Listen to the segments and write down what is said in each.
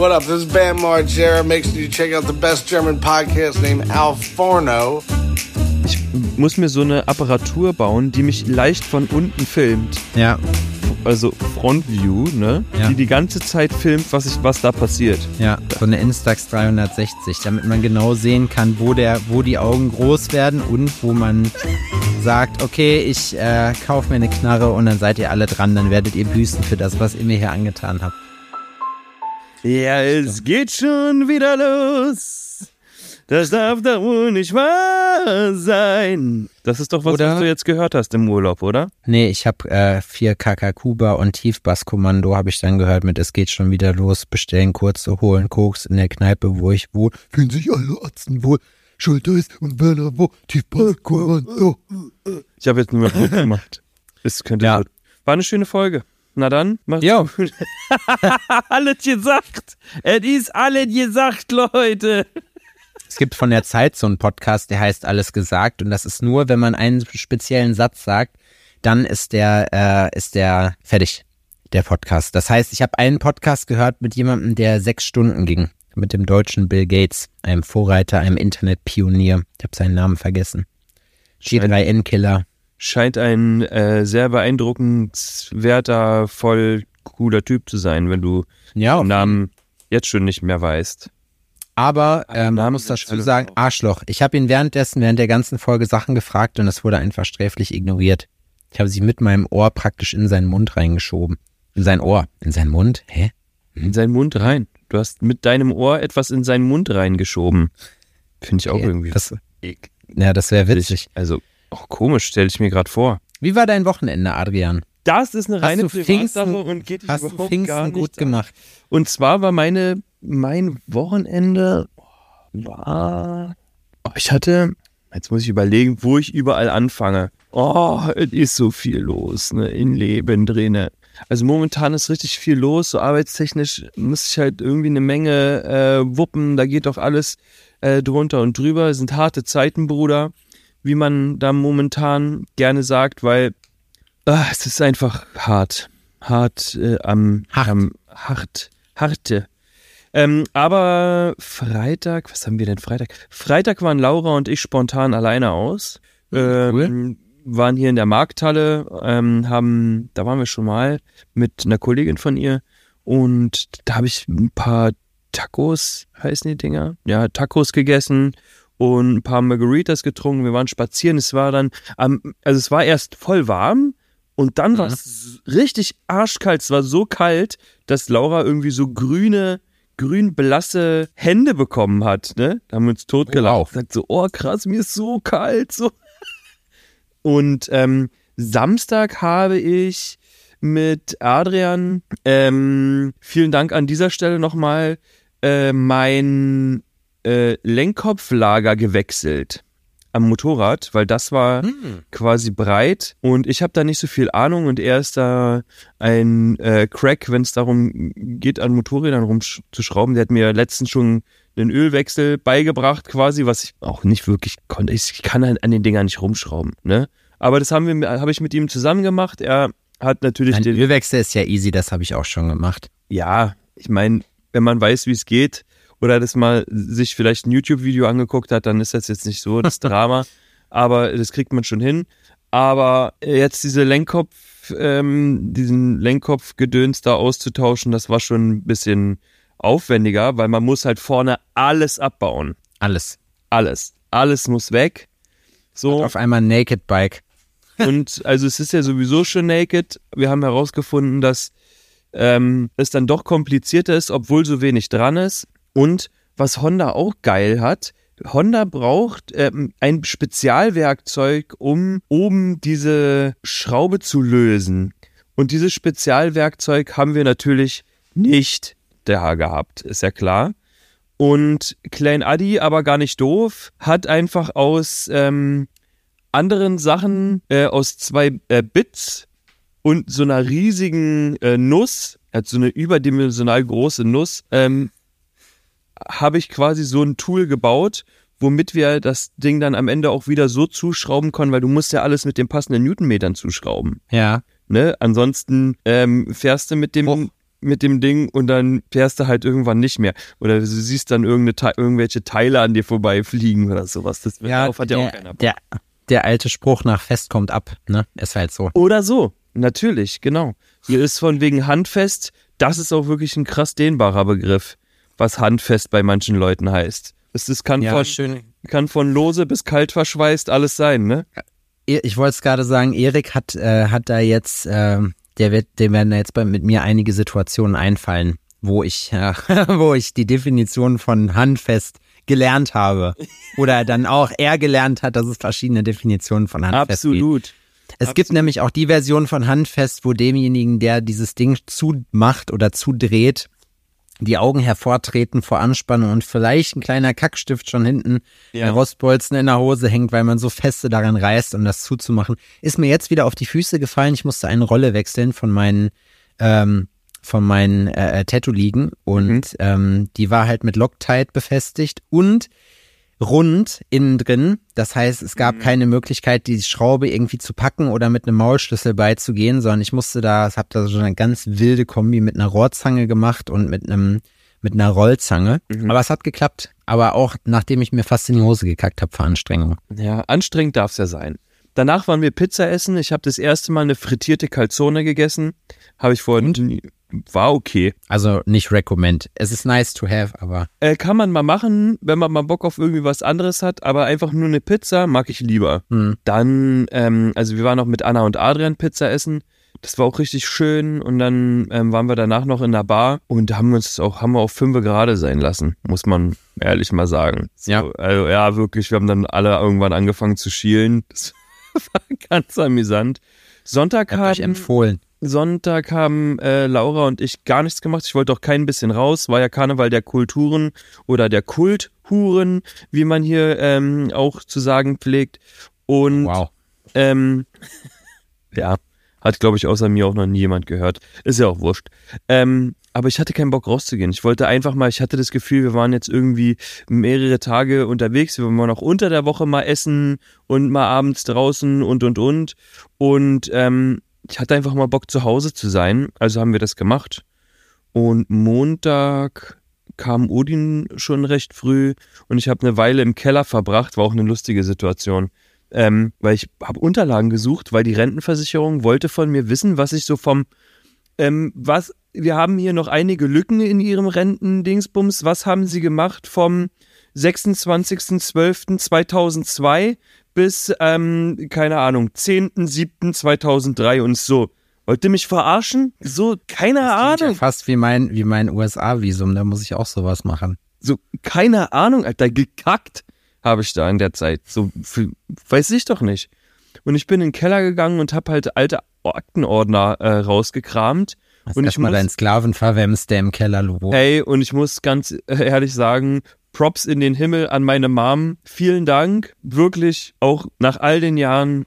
What up? This is Bam Margera. Make sure you check out the best German podcast named Al Forno. Ich muss mir so eine Apparatur bauen, die mich leicht von unten filmt. Ja, Also Front View, ne? Ja. Die die ganze Zeit filmt, was, ich, was da passiert. ja, so eine Instax 360, damit man genau sehen kann, wo der, wo die Augen groß werden und wo man sagt, okay, ich äh, kaufe mir eine Knarre und dann seid ihr alle dran, dann werdet ihr büßen für das, was ihr mir hier angetan habt. Ja, es geht schon wieder los. Das darf doch wohl nicht wahr sein. Das ist doch was, Oder- was du jetzt gehört hast im Urlaub, oder? Nee, ich habe äh, 4 Kakakuba und Tiefbasskommando habe ich dann gehört mit Es geht schon wieder los, bestellen kurze, holen Koks in der Kneipe, wo ich wohl. Fühlen sich alle Atzen wohl. Schulter ist und Werner wo, Tiefbasskommando. Ich habe jetzt nur noch gut gemacht. Es könnte Ja. so- War eine schöne Folge. Na dann, mach's Ja. gut. alles gesagt. Es ist alles gesagt, Leute. Es gibt von der Zeit so einen Podcast, der heißt Alles gesagt und das ist nur, wenn man einen speziellen Satz sagt, dann ist der, äh, ist der fertig, der Podcast. Das heißt, ich habe einen Podcast gehört mit jemandem, der sechs Stunden ging, mit dem deutschen Bill Gates, einem Vorreiter, einem Internetpionier. Ich habe seinen Namen vergessen. G3N-Killer. Scheint ein äh, sehr beeindruckenswerter, voll cooler Typ zu sein, wenn du Ja, den Namen jetzt schon nicht mehr weißt. aber ähm, man muss dazu sagen. Arschloch. Ich habe ihn währenddessen, während der ganzen Folge Sachen gefragt und es wurde einfach sträflich ignoriert. Ich habe sie mit meinem Ohr praktisch in seinen Mund reingeschoben. In sein Ohr. In seinen Mund? Hä? In seinen Mund rein. Du hast mit deinem Ohr etwas in seinen Mund reingeschoben. Finde ich auch Okay, irgendwie das- Ja, das wäre witzig. Also, auch komisch, stelle ich mir gerade vor. Wie war dein Wochenende, Adrian? Das ist eine Hast reine du Privatsache und geht dich Hast du überhaupt gar Pfingsten nicht gut an. gemacht? Und zwar war meine, mein Wochenende war, oh, ich hatte, jetzt muss ich überlegen, wo ich überall anfange. Oh, es ist so viel los, ne, in Leben drinne. Also momentan ist richtig viel los, so arbeitstechnisch muss ich halt irgendwie eine Menge äh, wuppen, da geht doch alles äh, drunter und drüber. Es sind harte Zeiten, Bruder, wie man da momentan gerne sagt, weil ah, es ist einfach hart. Hart äh, am, Hart. am hart. Harte. Ähm, aber Freitag, was haben wir denn Freitag? Freitag waren Laura und ich spontan alleine aus. Ähm, waren hier in der Markthalle, ähm, haben, da waren wir schon mal mit einer Kollegin von ihr und da habe ich ein paar Tacos, heißen die Dinger? Ja, Tacos gegessen und ein paar Margaritas getrunken. Wir waren spazieren. Es war dann, also es war erst voll warm und dann war es richtig arschkalt. Es war so kalt, dass Laura irgendwie so grüne, grün blasse Hände bekommen hat. Ne? Da haben wir uns totgelacht. Sagt so, oh krass, mir ist so kalt. So. Und ähm, Samstag habe ich mit Adrian, ähm, vielen Dank an dieser Stelle nochmal, äh, mein äh, Lenkkopflager gewechselt am Motorrad, weil das war quasi breit und ich habe da nicht so viel Ahnung und er ist da ein äh, Crack, wenn es darum geht, an Motorrädern rumzuschrauben. Der hat mir letztens schon einen Ölwechsel beigebracht, quasi, was ich auch nicht wirklich konnte. Ich kann an an den Dingern nicht rumschrauben, ne? Aber das haben wir, habe ich mit ihm zusammen gemacht. Er hat natürlich Ein den, Ölwechsel ist ja easy, das habe ich auch schon gemacht. ja, ich meine, wenn man weiß, wie es geht oder das mal sich vielleicht ein YouTube-Video angeguckt hat, dann ist das jetzt nicht so das Drama. Aber das kriegt man schon hin. Aber jetzt diese Lenkkopf, ähm, diesen Lenkkopfgedöns da auszutauschen, das war schon ein bisschen aufwendiger, weil man muss halt vorne alles abbauen. Alles. Alles. Alles muss weg. So. Auf einmal Naked Bike. Und also es ist ja sowieso schon naked. Wir haben herausgefunden, dass ähm, es dann doch komplizierter ist, obwohl so wenig dran ist. Und was Honda auch geil hat, Honda braucht ähm, ein Spezialwerkzeug, um oben diese Schraube zu lösen. Und dieses Spezialwerkzeug haben wir natürlich nicht da gehabt, ist ja klar. Und Klein Adi, aber gar nicht doof, hat einfach aus ähm, anderen Sachen, äh, aus zwei äh, Bits und so einer riesigen äh, Nuss, hat so eine überdimensional große Nuss, ähm, habe ich quasi so ein Tool gebaut, womit wir das Ding dann am Ende auch wieder so zuschrauben können, weil du musst ja alles mit den passenden Newtonmetern zuschrauben. Ja. Ne? Ansonsten ähm, fährst du mit dem Oh. mit dem Ding und dann fährst du halt irgendwann nicht mehr. Oder du siehst dann irgendeine, irgendwelche Teile an dir vorbeifliegen oder sowas. Das ja, darauf hat ja auch der, keiner der, der alte Spruch nach Fest kommt ab, ne? Ist halt so. Oder so, natürlich, genau. Hier ist von wegen handfest, das ist auch wirklich ein krass dehnbarer Begriff, was handfest bei manchen Leuten heißt. Das, das kann, von, schön. kann von lose bis kalt verschweißt alles sein, ne? Ich wollte es gerade sagen, Erik hat, äh, hat da jetzt, äh, der wird, dem werden da jetzt bei, mit mir einige Situationen einfallen, wo ich, äh, wo ich die Definition von handfest gelernt habe. Oder dann auch er gelernt hat, dass es verschiedene Definitionen von handfest gibt. Absolut. Es gibt nämlich auch die Version von Handfest, wo demjenigen, der dieses Ding zumacht oder zudreht, die Augen hervortreten vor Anspannung und vielleicht ein kleiner Kackstift schon hinten, Ja. der Rostbolzen in der Hose hängt, weil man so feste daran reißt, um das zuzumachen. Ist mir jetzt wieder auf die Füße gefallen. Ich musste eine Rolle wechseln von meinen, ähm, von meinen äh, Tattoo-Ligen und ähm, die war halt mit Loctite befestigt und rund innen drin. Das heißt, es gab keine Möglichkeit, die Schraube irgendwie zu packen oder mit einem Maulschlüssel beizugehen, sondern ich musste da, ich habe da so eine ganz wilde Kombi mit einer Rohrzange gemacht und mit einem mit einer Rollzange. Aber es hat geklappt. Aber auch nachdem ich mir fast in die Hose gekackt habe vor Anstrengung. Ja, anstrengend darf es ja sein. Danach waren wir Pizza essen. Ich habe das erste Mal eine frittierte Calzone gegessen. Habe ich vorhin. nie- War okay. Also nicht recommend. Es ist nice to have, aber Äh, kann man mal machen, wenn man mal Bock auf irgendwie was anderes hat, aber einfach nur eine Pizza mag ich lieber. hm. Dann, ähm, also wir waren noch mit Anna und Adrian Pizza essen. Das war auch richtig schön und dann ähm, waren wir danach noch in der Bar und haben uns auch, haben wir auch fünfe gerade sein lassen, muss man ehrlich mal sagen. So, Ja. Also ja, wirklich, wir haben dann alle irgendwann angefangen zu schielen. Das war ganz amüsant. Sonntag ich hab haben, empfohlen. Sonntag haben äh, Laura und ich gar nichts gemacht. Ich wollte auch kein bisschen raus. War ja Karneval der Kulturen oder der Kulthuren, wie man hier ähm, auch zu sagen pflegt. Und Wow. ähm, ja, hat glaube ich außer mir auch noch nie jemand gehört. Ist ja auch wurscht. Ähm, aber ich hatte keinen Bock rauszugehen. Ich wollte einfach mal, ich hatte das Gefühl, wir waren jetzt irgendwie mehrere Tage unterwegs. Wir waren auch unter der Woche mal essen und mal abends draußen und und und. Und ähm, ich hatte einfach mal Bock zu Hause zu sein. Also haben wir das gemacht. Und Montag kam Odin schon recht früh und ich habe eine Weile im Keller verbracht. War auch eine lustige Situation. Ähm, weil ich habe Unterlagen gesucht, weil die Rentenversicherung wollte von mir wissen, was ich so vom ähm, was wir haben hier noch einige Lücken in ihrem Rentendingsbums. Was haben sie gemacht vom 26.12.2002 bis, ähm, keine Ahnung, 10.07.2003 und so. Wollt ihr mich verarschen? So, keine Ja Ahnung. fast wie mein, wie mein USA-Visum, da muss ich auch sowas machen. So, keine Ahnung, Alter, gekackt habe ich da in der Zeit. So, für, weiß ich doch nicht. Und ich bin in den Keller gegangen und habe halt alte Aktenordner äh, rausgekramt. Hast Und ich erstmal muss- deinen Sklaven verwemst, der im Keller lobt. Hey, und ich muss ganz ehrlich sagen, Props in den Himmel an meine Mom. Vielen Dank. Wirklich, auch nach all den Jahren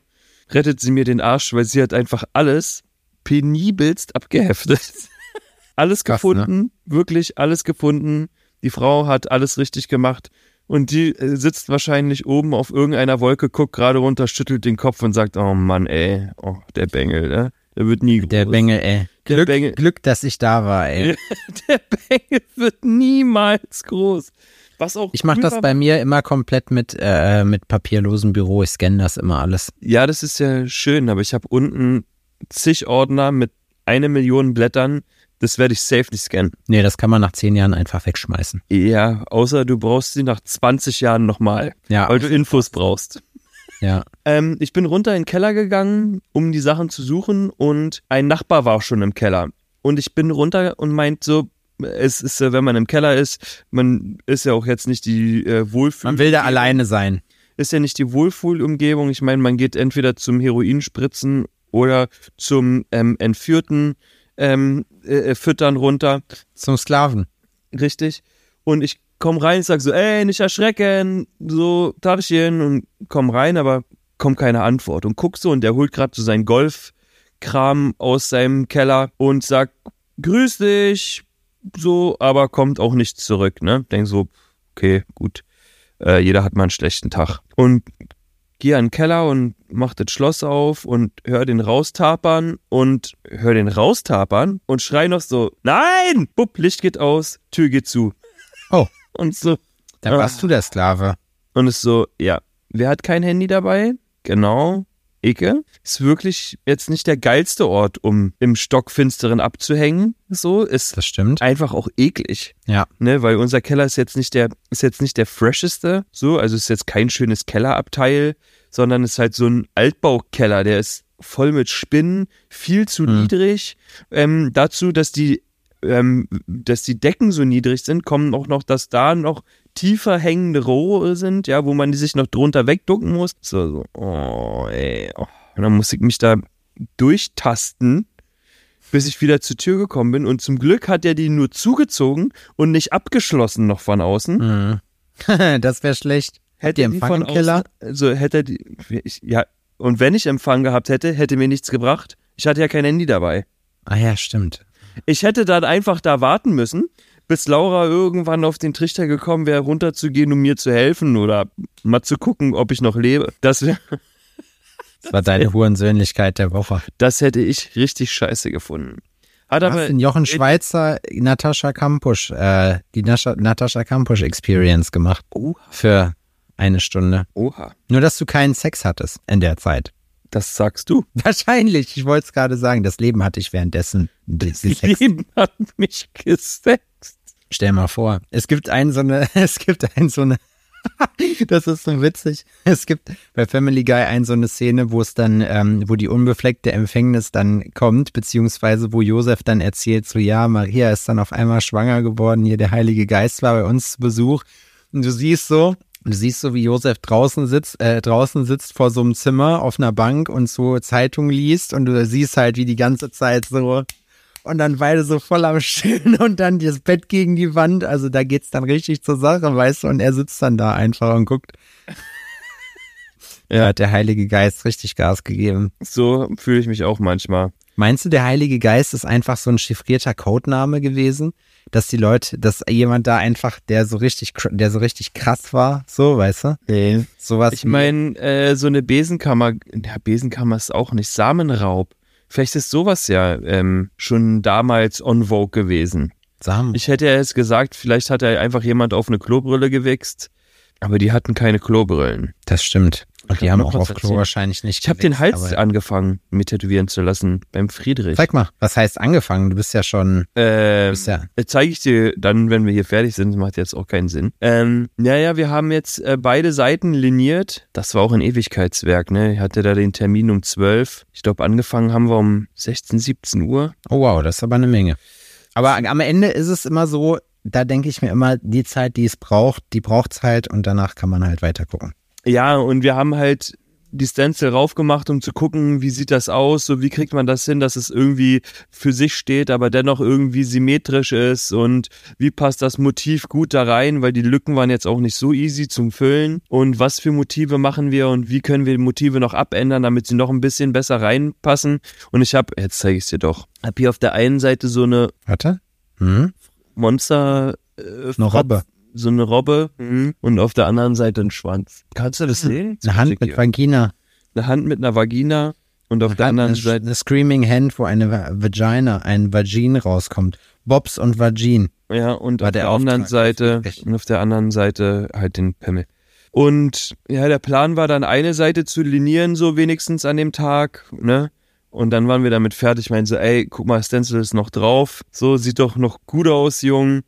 rettet sie mir den Arsch, weil sie hat einfach alles penibelst abgeheftet. alles Krass, ne? gefunden, wirklich alles gefunden. Die Frau hat alles richtig gemacht. Und die äh, sitzt wahrscheinlich oben auf irgendeiner Wolke, guckt gerade runter, schüttelt den Kopf und sagt, oh Mann, ey, oh, der Bengel, ne? Der wird nie groß. Der Bengel, ey. Der Glück, Bengel. Glück, dass ich da war, ey. Der Bengel wird niemals groß. Was auch Ich mache cool das war- bei mir immer komplett mit, äh, mit papierlosem Büro. Ich scanne das immer alles. Ja, das ist ja schön, aber ich habe unten zig Ordner mit eine Million Blättern. Das werde ich safe nicht scannen. Nee, das kann man nach zehn Jahren einfach wegschmeißen. Ja, außer du brauchst sie nach 20 Jahren nochmal, Ja, weil du Infos brauchst. ja. Ähm, ich bin runter in den Keller gegangen, um die Sachen zu suchen und ein Nachbar war schon im Keller. Und ich bin runter und meint so, es ist, äh, wenn man im Keller ist, man ist ja auch jetzt nicht die äh, Wohlfühl. Man will da alleine sein. ist ja nicht die Wohlfühlumgebung. Ich meine, man geht entweder zum Heroinspritzen oder zum ähm, Entführten ähm, äh, Füttern runter. Zum Sklaven. Richtig. Und ich komm rein, sag so, ey, nicht erschrecken, so, Tagchen und komm rein, aber kommt keine Antwort. Und guck so, und der holt gerade so seinen Golfkram aus seinem Keller und sagt, grüß dich, so, aber kommt auch nicht zurück, ne? Denk so, okay, gut, äh, jeder hat mal einen schlechten Tag. Und gehe an den Keller und mach das Schloss auf und hör den raustapern und hör den raustapern und schrei noch so, nein! Bupp, Licht geht aus, Tür geht zu. Oh. Und so, Da warst du der Sklave. und es so, ja, wer hat kein Handy dabei? Genau, Icke. Ist wirklich jetzt nicht der geilste Ort, um im Stockfinsteren abzuhängen. So, ist Das stimmt. einfach auch eklig. Ja. Ne, weil unser Keller ist jetzt nicht der, ist jetzt nicht der fresheste, so, also ist jetzt kein schönes Kellerabteil, sondern ist halt so ein Altbaukeller, der ist voll mit Spinnen, viel zu Mhm. niedrig. Ähm, dazu, dass die, ähm, dass die Decken so niedrig sind, kommen auch noch, dass da noch tiefer hängende Rohre sind, ja, wo man die sich noch drunter wegducken muss. So, so, oh, ey. Oh. Und dann muss ich mich da durchtasten, bis ich wieder zur Tür gekommen bin. Und zum Glück hat er die nur zugezogen und nicht abgeschlossen noch von außen. Mhm. das wäre schlecht. Hätte die Empfang von im Keller? also hätte die, ich, ja, und wenn ich Empfang gehabt hätte, hätte mir nichts gebracht. Ich hatte ja kein Handy dabei. Ah ja, stimmt. Ich hätte dann einfach da warten müssen, bis Laura irgendwann auf den Trichter gekommen wäre, runterzugehen, um mir zu helfen oder mal zu gucken, ob ich noch lebe. Das, wär, Das war deine Hurensöhnlichkeit der Woche. das hätte ich richtig scheiße gefunden. Hat Du aber hast den Jochen Schweizer Natascha Kampusch, äh, die Nascha, Natascha Kampusch Experience gemacht. Oha. Für eine Stunde. Oha, Nur, dass du keinen Sex hattest in der Zeit. das sagst du. Wahrscheinlich. Ich wollte es gerade sagen. Das Leben hatte ich währenddessen. Das. Leben hat mich gesext. Stell mal vor. Es gibt ein so eine, es gibt ein so eine, das ist so witzig. Es gibt bei Family Guy ein so eine Szene, wo es dann, ähm, wo die unbefleckte Empfängnis dann kommt, beziehungsweise wo Josef dann erzählt, so ja, Maria ist dann auf einmal schwanger geworden, hier der Heilige Geist war bei uns zu Besuch. Und du siehst so, du siehst so, wie Josef draußen sitzt, äh, draußen sitzt vor so einem Zimmer auf einer Bank und so Zeitung liest und du siehst halt, wie die ganze Zeit so und dann beide so voll am Stillen und dann das Bett gegen die Wand. Also da geht's dann richtig zur Sache, weißt du, und er sitzt dann da einfach und guckt. Da hat der Heilige Geist richtig Gas gegeben. So fühle ich mich auch manchmal. Meinst du, der Heilige Geist ist einfach so ein chiffrierter Codename gewesen? Dass die Leute, dass jemand da einfach, der so richtig, der so richtig krass war, so, weißt du? Nee. Sowas Ich meine, äh, so eine Besenkammer, ja, Besenkammer ist auch nicht Samenraub. Vielleicht ist sowas ja ähm, schon damals on vogue gewesen. Samen. Ich hätte ja jetzt gesagt, vielleicht hat er einfach jemand auf eine Klobrille gewichst, aber die hatten keine Klobrillen. Das stimmt. Und die hab haben auch auf Klo wahrscheinlich nicht Ich habe den Hals aber- angefangen, mir tätowieren zu lassen beim Friedrich. Zeig mal, was heißt angefangen? Du bist ja schon, Ähm, bist ja, Zeige ich dir dann, wenn wir hier fertig sind, macht jetzt auch keinen Sinn. Ähm, naja, wir haben jetzt äh, beide Seiten liniert. Das war auch ein Ewigkeitswerk, ne? Ich hatte da den Termin um 12. Ich glaube, angefangen haben wir um 16, 17 Uhr. Oh wow, das ist aber eine Menge. Aber am Ende ist es immer so, da denke ich mir immer, die Zeit, die es braucht, die braucht's halt und danach kann man halt weiter gucken. Ja, und wir haben halt die Stencil raufgemacht, um zu gucken, wie sieht das aus, so wie kriegt man das hin, dass es irgendwie für sich steht, aber dennoch irgendwie symmetrisch ist und wie passt das Motiv gut da rein, weil die Lücken waren jetzt auch nicht so easy zum Füllen und was für Motive machen wir und wie können wir die Motive noch abändern, damit sie noch ein bisschen besser reinpassen und ich habe, jetzt zeige ich es dir doch, habe hier auf der einen Seite so eine Warte. Hm? Monster äh, Eine Robbe. So eine Robbe mhm. und auf der anderen Seite ein Schwanz. Kannst du das sehen? Eine Hand mit Vagina. eine Hand mit einer Vagina und auf der Hand, anderen Seite eine Screaming Hand, wo eine Va- Vagina, ein Vagin rauskommt. Bobs und Vagin. ja und auf der der anderen. Seite und auf der anderen Seite halt den Pimmel. Und ja, der Plan war dann eine Seite zu linieren so wenigstens an dem Tag, ne? Und dann waren wir damit fertig, meinen so, ey, guck mal, Stencil ist noch drauf. So, sieht doch noch gut aus, Jung.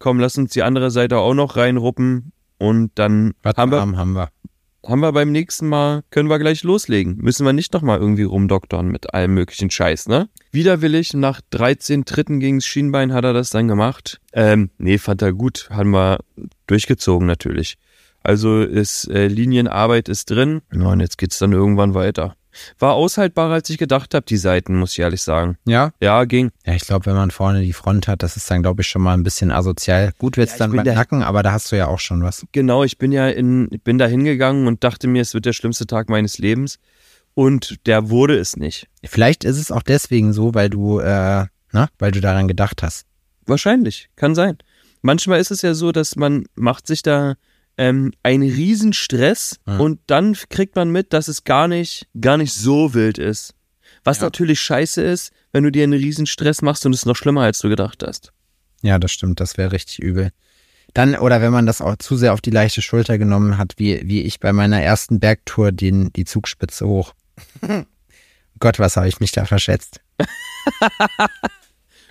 Komm, lass uns die andere Seite auch noch reinruppen. Und dann haben wir, Haben, wir. haben wir beim nächsten Mal, können wir gleich loslegen. Müssen wir nicht nochmal irgendwie rumdoktern mit allem möglichen Scheiß, ne? Widerwillig, nach 13 Tritten gegens Schienbein hat er das dann gemacht. Ähm, nee, fand er gut. Haben wir durchgezogen natürlich. Also ist äh, Linienarbeit ist drin. Ja, und jetzt geht's dann irgendwann weiter. War aushaltbarer, als ich gedacht habe, die Seiten, muss ich ehrlich sagen. Ja? Ja, ging. Ja, ich glaube, wenn man vorne die Front hat, das ist dann, glaube ich, schon mal ein bisschen asozial. Gut wird's Ja, dann beim da- Nacken, aber da hast du ja auch schon was. Genau, ich bin ja in, ich bin da hingegangen und dachte mir, es wird der schlimmste Tag meines Lebens. Und der wurde es nicht. Vielleicht ist es auch deswegen so, weil du, äh, na, weil du daran gedacht hast. Wahrscheinlich, kann sein. Manchmal ist es ja so, dass man macht sich da ähm, ein Riesenstress Ja. und dann kriegt man mit, dass es gar nicht, gar nicht so wild ist. Was Ja. natürlich scheiße ist, wenn du dir einen Riesenstress machst und es ist noch schlimmer, als du gedacht hast. Ja, das stimmt, das wäre richtig übel. Dann, oder wenn man das auch zu sehr auf die leichte Schulter genommen hat, wie, wie ich bei meiner ersten Bergtour den, die Zugspitze hoch. Gott, was habe ich mich da verschätzt?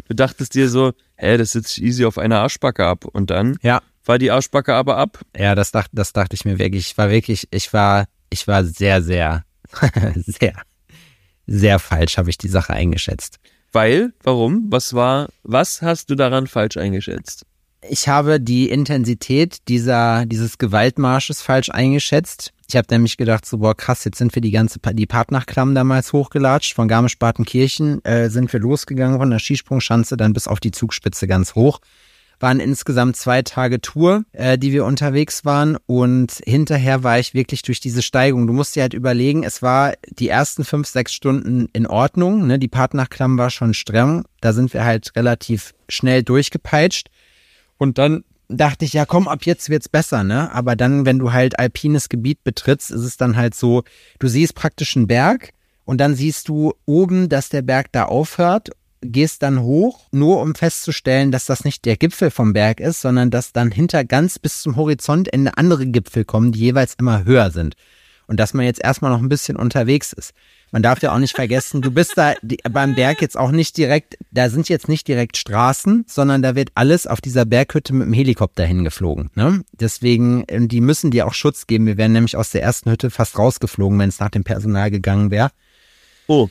Du dachtest dir so, hä, das sitzt easy auf einer Arschbacke ab. Und dann Ja. War die Arschbacke aber ab. Ja, das dachte, das dachte ich mir wirklich. Ich war wirklich, ich war, ich war sehr, sehr, sehr, sehr falsch, habe ich die Sache eingeschätzt. Weil, warum? Was war, was hast du daran falsch eingeschätzt? Ich habe die Intensität dieser, dieses Gewaltmarsches falsch eingeschätzt. Ich habe nämlich gedacht, so, boah, krass, jetzt sind wir die ganze, Pa- die Partnachklamm damals hochgelatscht. Von Garmisch-Partenkirchen äh, sind wir losgegangen von der Skisprungschanze dann bis auf die Zugspitze ganz hoch. Waren insgesamt zwei Tage Tour, äh, die wir unterwegs waren. Und hinterher war ich wirklich durch diese Steigung. Du musst dir halt überlegen, es war die ersten fünf, sechs Stunden in Ordnung. Ne? Die Partnachklamm war schon streng. Da sind wir halt relativ schnell durchgepeitscht. Und dann dachte ich, ja komm, ab jetzt wird's besser, ne? Aber dann, wenn du halt alpines Gebiet betrittst, ist es dann halt so, du siehst praktisch einen Berg und dann siehst du oben, dass der Berg da aufhört, gehst dann hoch, nur um festzustellen, dass das nicht der Gipfel vom Berg ist, sondern dass dann hinter ganz bis zum Horizontende andere Gipfel kommen, die jeweils immer höher sind. Und dass man jetzt erstmal noch ein bisschen unterwegs ist. Man darf ja auch nicht vergessen, du bist da beim Berg jetzt auch nicht direkt, da sind jetzt nicht direkt Straßen, sondern da wird alles auf dieser Berghütte mit dem Helikopter hingeflogen. Ne? Deswegen, äh, die müssen dir auch Schutz geben. Wir wären nämlich aus der ersten Hütte fast rausgeflogen, wenn es nach dem Personal gegangen wäre. Oh,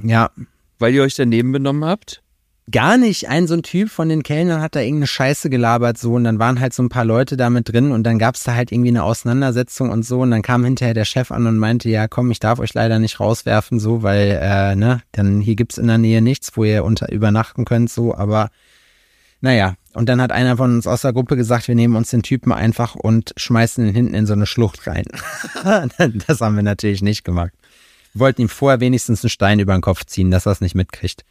Ja, weil ihr euch daneben benommen habt? gar nicht. Ein so ein Typ von den Kellnern hat da irgendeine Scheiße gelabert so und dann waren halt so ein paar Leute da mit drin und dann gab's da halt irgendwie eine Auseinandersetzung und so und dann kam hinterher der Chef an und meinte, ja komm, ich darf euch leider nicht rauswerfen so, weil äh, ne, dann hier gibt's in der Nähe nichts, wo ihr unter übernachten könnt so, aber naja, und dann hat einer von uns aus der Gruppe gesagt, wir nehmen uns den Typen einfach und schmeißen ihn hinten in so eine Schlucht rein. das haben wir natürlich nicht gemacht. Wollten ihm vorher wenigstens einen Stein über den Kopf ziehen, dass er es nicht mitkriegt.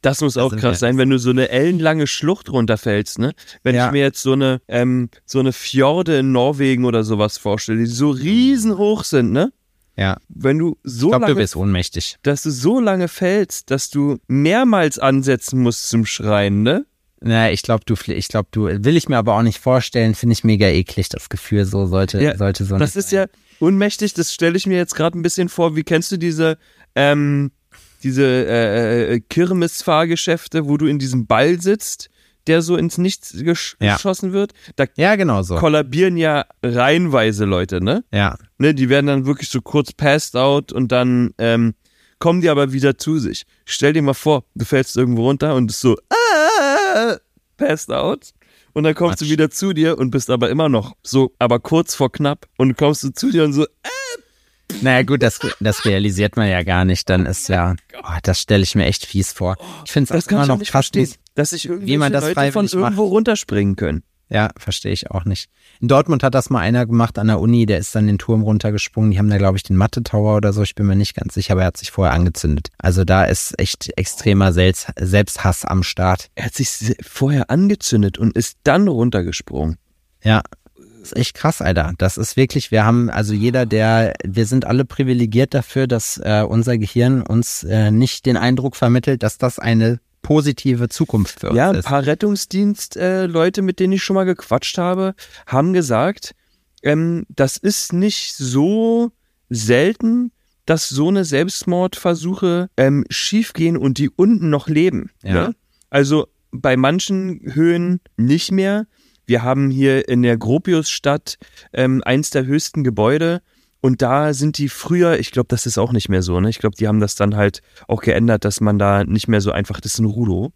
Das muss auch sind krass sein, wenn du so eine ellenlange Schlucht runterfällst, ne? Wenn Ja. ich mir jetzt so eine, ähm, so eine Fjorde in Norwegen oder sowas vorstelle, die so riesenhoch sind, ne? Ja, Wenn du ich so glaube, du lange, bist ohnmächtig. dass du so lange fällst, dass du mehrmals ansetzen musst zum Schreien, ne? Na, ich glaube, du, ich glaube, du, will ich mir aber auch nicht vorstellen, finde ich mega eklig, das Gefühl, so sollte, Ja, sollte so Das ist sein. ja unmächtig, das stelle ich mir jetzt gerade ein bisschen vor. Wie kennst du diese, ähm, diese äh, äh, Kirmesfahrgeschäfte, wo du in diesem Ball sitzt, der so ins Nichts gesch Ja. geschossen wird? Da Ja, genau so. kollabieren ja reihenweise Leute, ne? Ja, ne? Die werden dann wirklich so kurz passed out und dann ähm, kommen die aber wieder zu sich. Stell dir mal vor, du fällst irgendwo runter und bist so ah, passed out. Und dann kommst du Quatsch. wieder zu dir und bist aber immer noch so, aber kurz vor knapp. Und kommst du zu dir und so, naja gut, das, das realisiert man ja gar nicht, dann ist ja, oh, das stelle ich mir echt fies vor. Ich finde es immer noch krass, wie man das Leute von irgendwo macht. runterspringen können. Ja, verstehe ich auch nicht. In Dortmund hat das mal einer gemacht an der Uni, der ist dann den Turm runtergesprungen. Die haben da, glaube ich, den Mathe-Tower oder so. Ich bin mir nicht ganz sicher, aber er hat sich vorher angezündet. Also da ist echt extremer Selbst Selbsthass am Start. Er hat sich vorher angezündet und ist dann runtergesprungen. Ja, ist echt krass, Alter. Das ist wirklich, wir haben, also jeder, der, wir sind alle privilegiert dafür, dass äh, unser Gehirn uns äh, nicht den Eindruck vermittelt, dass das eine positive Zukunft für uns Ja, ein paar Rettungsdienst-Leute, mit denen ich schon mal gequatscht habe, haben gesagt, ähm, das ist nicht so selten, dass so eine Selbstmordversuche ähm, schiefgehen und die unten noch leben. Ja. Ne? Also bei manchen Höhen nicht mehr. Wir haben hier in der Gropiusstadt ähm, eins der höchsten Gebäude und da sind die früher, ich glaube, das ist auch nicht mehr so, ne? Ich glaube, die haben das dann halt auch geändert, dass man da nicht mehr so einfach, das ist ein Rudo,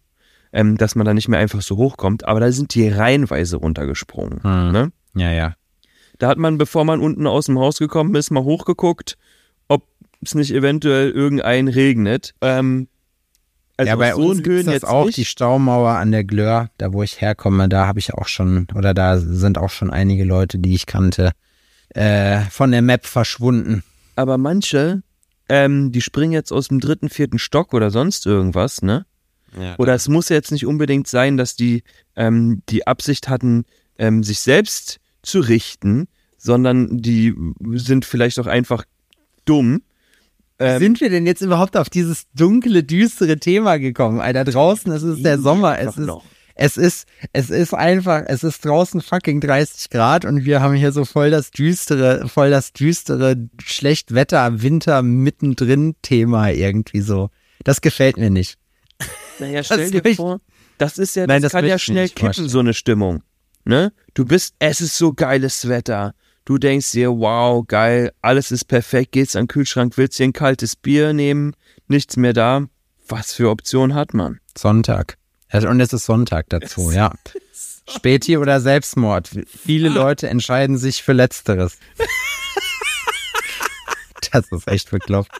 ähm, dass man da nicht mehr einfach so hochkommt, aber da sind die reihenweise runtergesprungen. Hm. Ne? Ja, ja. Da hat man, bevor man unten aus dem Haus gekommen ist, mal hochgeguckt, ob es nicht eventuell irgendein regnet. Ähm, also ja, bei so uns das jetzt auch, nicht. die Staumauer an der Glör, da wo ich herkomme, da habe ich auch schon, oder da sind auch schon einige Leute, die ich kannte, äh, von der Map verschwunden. aber manche, ähm, die springen jetzt aus dem dritten, vierten Stock oder sonst irgendwas, ne? Ja. Oder es muss jetzt nicht unbedingt sein, dass die ähm, die Absicht hatten, ähm, sich selbst zu richten, sondern die sind vielleicht auch einfach dumm. Ähm, Sind wir denn jetzt überhaupt auf dieses dunkle, düstere Thema gekommen? Alter, draußen es ist der Sommer, es ist, es ist, es ist einfach, es ist draußen fucking 30 Grad und wir haben hier so voll das düstere, voll das düstere Schlechtwetter, Winter mittendrin Thema irgendwie so. Das gefällt mir nicht. Naja, stell dir ich, vor, das ist ja, das, Nein, das kann ja schnell kippen, so eine Stimmung. Ne? Du bist, es ist so geiles Wetter. Du denkst dir, wow, geil, alles ist perfekt, gehst an den Kühlschrank, willst dir ein kaltes Bier nehmen, nichts mehr da. Was für Optionen hat man? Sonntag. Und es ist Sonntag dazu, ja. Späti oder Selbstmord. Viele Leute entscheiden sich für Letzteres. das ist echt bekloppt.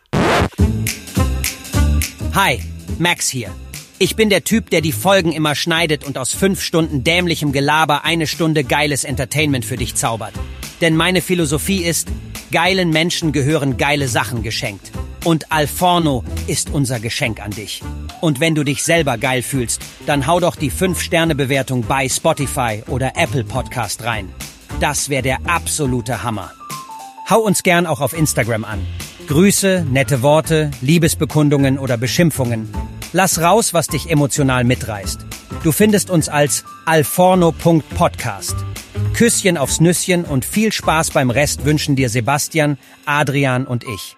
Hi, Max hier. Ich bin der Typ, der die Folgen immer schneidet und aus fünf Stunden dämlichem Gelaber eine Stunde geiles Entertainment für dich zaubert. Denn meine Philosophie ist, geilen Menschen gehören geile Sachen geschenkt. Und Alforno ist unser Geschenk an dich. Und wenn du dich selber geil fühlst, dann hau doch die 5-Sterne-Bewertung bei Spotify oder Apple Podcast rein. Das wäre der absolute Hammer. Hau uns gern auch auf Instagram an. Grüße, nette Worte, Liebesbekundungen oder Beschimpfungen. Lass raus, was dich emotional mitreißt. Du findest uns als alforno.podcast. Küsschen aufs Nüsschen und viel Spaß beim Rest wünschen dir Sebastian, Adrian und ich.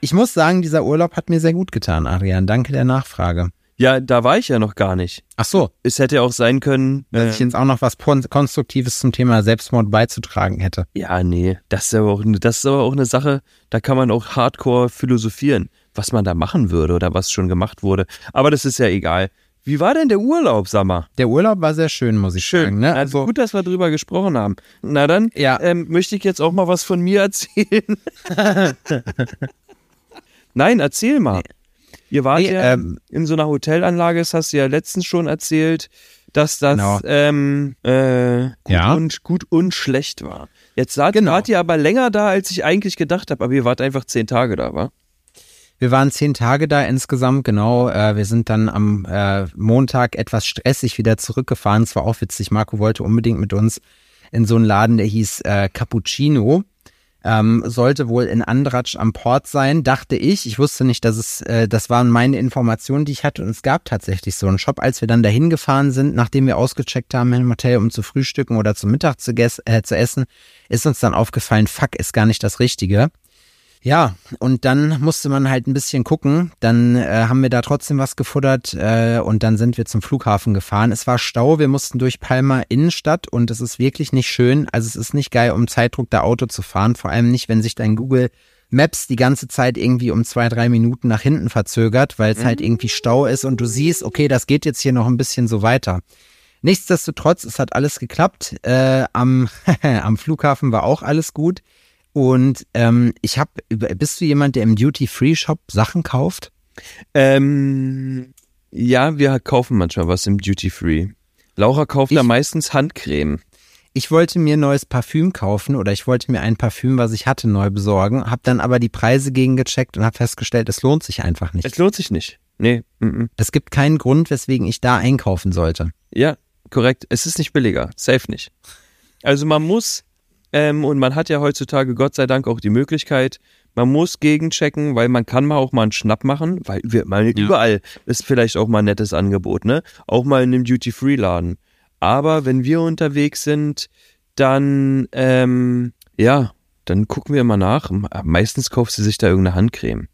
Ich muss sagen, dieser Urlaub hat mir sehr gut getan, Adrian. Danke der Nachfrage. Ja, da war ich ja noch gar nicht. Ach so. Es hätte auch sein können, dass äh, ich jetzt auch noch was Konstruktives zum Thema Selbstmord beizutragen hätte. Ja, nee, das ist aber auch, das ist aber auch eine Sache, da kann man auch hardcore philosophieren, was man da machen würde oder was schon gemacht wurde. Aber das ist ja egal. Wie war denn der Urlaub, sag mal? Der Urlaub war sehr schön, muss ich schön. sagen. Ne? Also, also gut, dass wir drüber gesprochen haben. Na dann ja. ähm, möchte ich jetzt auch mal was von mir erzählen. Nein, erzähl mal. Ihr wart nee, ja ähm, in so einer Hotelanlage, das hast du ja letztens schon erzählt, dass das genau. ähm, äh, gut, ja. und, gut und schlecht war. Jetzt wart, genau. wart ihr aber länger da, als ich eigentlich gedacht habe, aber ihr wart einfach zehn Tage da, wa? Wir waren zehn Tage da insgesamt, genau. Äh, wir sind dann am äh, Montag etwas stressig wieder zurückgefahren. Es war auch witzig. Marco wollte unbedingt mit uns in so einen Laden, der hieß äh, Cappuccino. Ähm, sollte wohl in Andratsch am Port sein, dachte ich. Ich wusste nicht, dass es, äh, das waren meine Informationen, die ich hatte. Und es gab tatsächlich so einen Shop. Als wir dann dahin gefahren sind, nachdem wir ausgecheckt haben im Hotel, um zu frühstücken oder zum Mittag zu, äh, zu essen, ist uns dann aufgefallen, fuck, ist gar nicht das Richtige. Ja, und dann musste man halt ein bisschen gucken. Dann äh, haben wir da trotzdem was gefuttert äh, und dann sind wir zum Flughafen gefahren. Es war Stau, wir mussten durch Palma Innenstadt und es ist wirklich nicht schön. Also es ist nicht geil, um Zeitdruck da Auto zu fahren. Vor allem nicht, wenn sich dein Google Maps die ganze Zeit irgendwie um zwei, drei Minuten nach hinten verzögert, weil es halt mhm. halt irgendwie Stau ist und du siehst, okay, das geht jetzt hier noch ein bisschen so weiter. Nichtsdestotrotz, es hat alles geklappt. Äh, am, am Flughafen war auch alles gut. Und ähm, ich habe, bist du jemand, der im Duty-Free-Shop Sachen kauft? Ähm, ja, wir kaufen manchmal was im Duty-Free. Laura kauft ich, da meistens Handcreme. Ich wollte mir neues Parfüm kaufen oder ich wollte mir ein Parfüm, was ich hatte, neu besorgen, habe dann aber die Preise gegengecheckt und habe festgestellt, es lohnt sich einfach nicht. Es lohnt sich nicht. Nee. M -m. Es gibt keinen Grund, weswegen ich da einkaufen sollte. Ja, korrekt. Es ist nicht billiger. Safe nicht. Also man muss ähm, und man hat ja heutzutage Gott sei Dank auch die Möglichkeit, man muss gegenchecken, weil man kann mal auch mal einen Schnapp machen, weil wir mal ja. überall ist vielleicht auch mal ein nettes Angebot, ne? Auch mal in einem Duty-Free-Laden. Aber wenn wir unterwegs sind, dann, ähm, ja, dann gucken wir mal nach. Meistens kauft sie sich da irgendeine Handcreme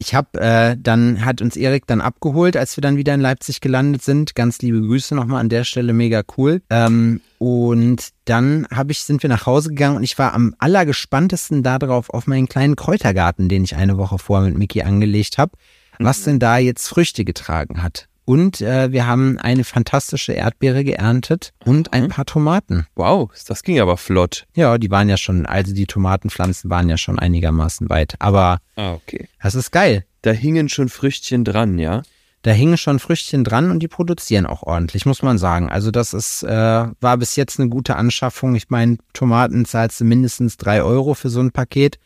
ich habe äh, dann hat uns Erik dann abgeholt, als wir dann wieder in Leipzig gelandet sind. Ganz liebe Grüße nochmal an der Stelle, mega cool. Ähm, und dann hab ich sind wir nach Hause gegangen und ich war am allergespanntesten darauf auf meinen kleinen Kräutergarten, den ich eine Woche vorher mit Mickey angelegt habe, was mhm. denn da jetzt Früchte getragen hat. Und äh, wir haben eine fantastische Erdbeere geerntet und ein mhm. paar Tomaten. Wow, das ging aber flott. Ja, die waren ja schon, also die Tomatenpflanzen waren ja schon einigermaßen weit. Aber ah, okay. das ist geil. Da hingen schon Früchtchen dran, ja? Da hingen schon Früchtchen dran und die produzieren auch ordentlich, muss man sagen. Also das ist, äh, war bis jetzt eine gute Anschaffung. Ich meine, Tomaten zahlst du mindestens drei Euro für so ein Paket.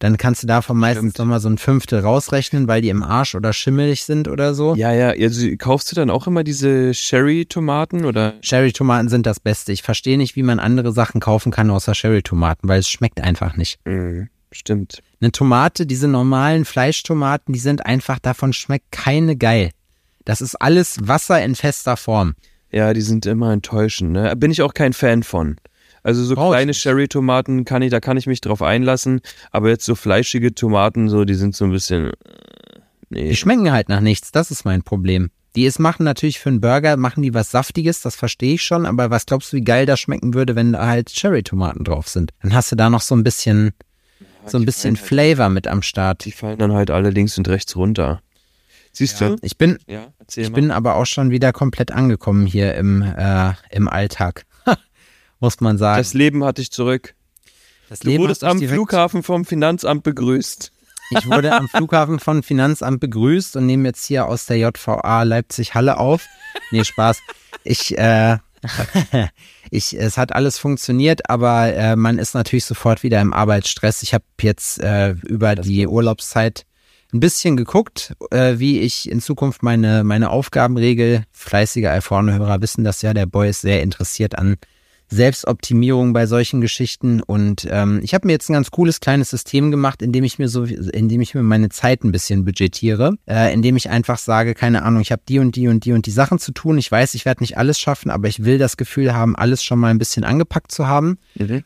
Dann kannst du davon meistens Stimmt. nochmal so ein Fünftel rausrechnen, weil die im Arsch oder schimmelig sind oder so. Ja, ja, also kaufst du dann auch immer diese Sherry-Tomaten oder? Cherry-Tomaten sind das Beste. Ich verstehe nicht, wie man andere Sachen kaufen kann außer Cherry-Tomaten, weil es schmeckt einfach nicht. Mhm, stimmt. Eine Tomate, diese normalen Fleischtomaten, die sind einfach, davon schmeckt keine geil. Das ist alles Wasser in fester Form. Ja, die sind immer enttäuschend, ne? Bin ich auch kein Fan von. Also so Brauch kleine nicht. Cherry-Tomaten kann ich, da kann ich mich drauf einlassen, aber jetzt so fleischige Tomaten, so, die sind so ein bisschen, äh, nee. Die schmecken halt nach nichts, das ist mein Problem. Die es machen natürlich für einen Burger, machen die was Saftiges, das verstehe ich schon, aber was glaubst du, wie geil das schmecken würde, wenn da halt Cherry-Tomaten drauf sind? Dann hast du da noch so ein bisschen, so ein bisschen halt- Flavor mit am Start. Die fallen dann halt alle links und rechts runter. Siehst du? Ich bin, Ja, ich mal. bin aber auch schon wieder komplett angekommen hier im, äh, im Alltag. Muss man sagen. das Leben hat dich zurück. Das Du Leben wurdest am Flughafen vom Finanzamt begrüßt. Ich wurde am Flughafen von Finanzamt begrüßt und nehme jetzt hier aus der JVA Leipzig-Halle auf. Nee, Spaß. Ich, äh, ich, es hat alles funktioniert, aber äh, man ist natürlich sofort wieder im Arbeitsstress. Ich habe jetzt äh, über die Urlaubszeit ein bisschen geguckt, äh, wie ich in Zukunft meine, meine Aufgaben regel. Fleißige Alphorne-Hörer wissen das ja, der Boy ist sehr interessiert an Selbstoptimierung bei solchen Geschichten und ähm, ich habe mir jetzt ein ganz cooles kleines System gemacht, in dem ich mir so, in dem ich mir meine Zeit ein bisschen budgetiere, äh, in dem ich einfach sage, keine Ahnung, ich habe die und die und die und die Sachen zu tun. Ich weiß, ich werde nicht alles schaffen, aber ich will das Gefühl haben, alles schon mal ein bisschen angepackt zu haben.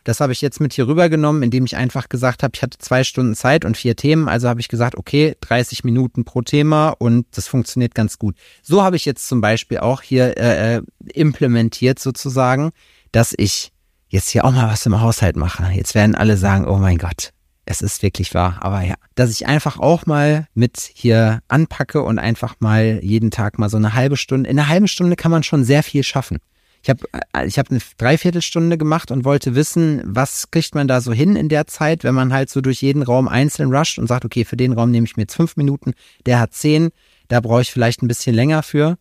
Das habe ich jetzt mit hier rübergenommen, indem ich einfach gesagt habe, ich hatte zwei Stunden Zeit und vier Themen. Also habe ich gesagt, okay, 30 Minuten pro Thema und das funktioniert ganz gut. So habe ich jetzt zum Beispiel auch hier äh, äh, implementiert sozusagen, dass ich jetzt hier auch mal was im Haushalt mache. Jetzt werden alle sagen, oh mein Gott, es ist wirklich wahr. Aber ja, dass ich einfach auch mal mit hier anpacke und einfach mal jeden Tag mal so eine halbe Stunde. In einer halben Stunde kann man schon sehr viel schaffen. Ich habe ich hab eine Dreiviertelstunde gemacht und wollte wissen, was kriegt man da so hin in der Zeit, wenn man halt so durch jeden Raum einzeln rusht und sagt, okay, für den Raum nehme ich mir jetzt fünf Minuten, der hat zehn, da brauche ich vielleicht ein bisschen länger für.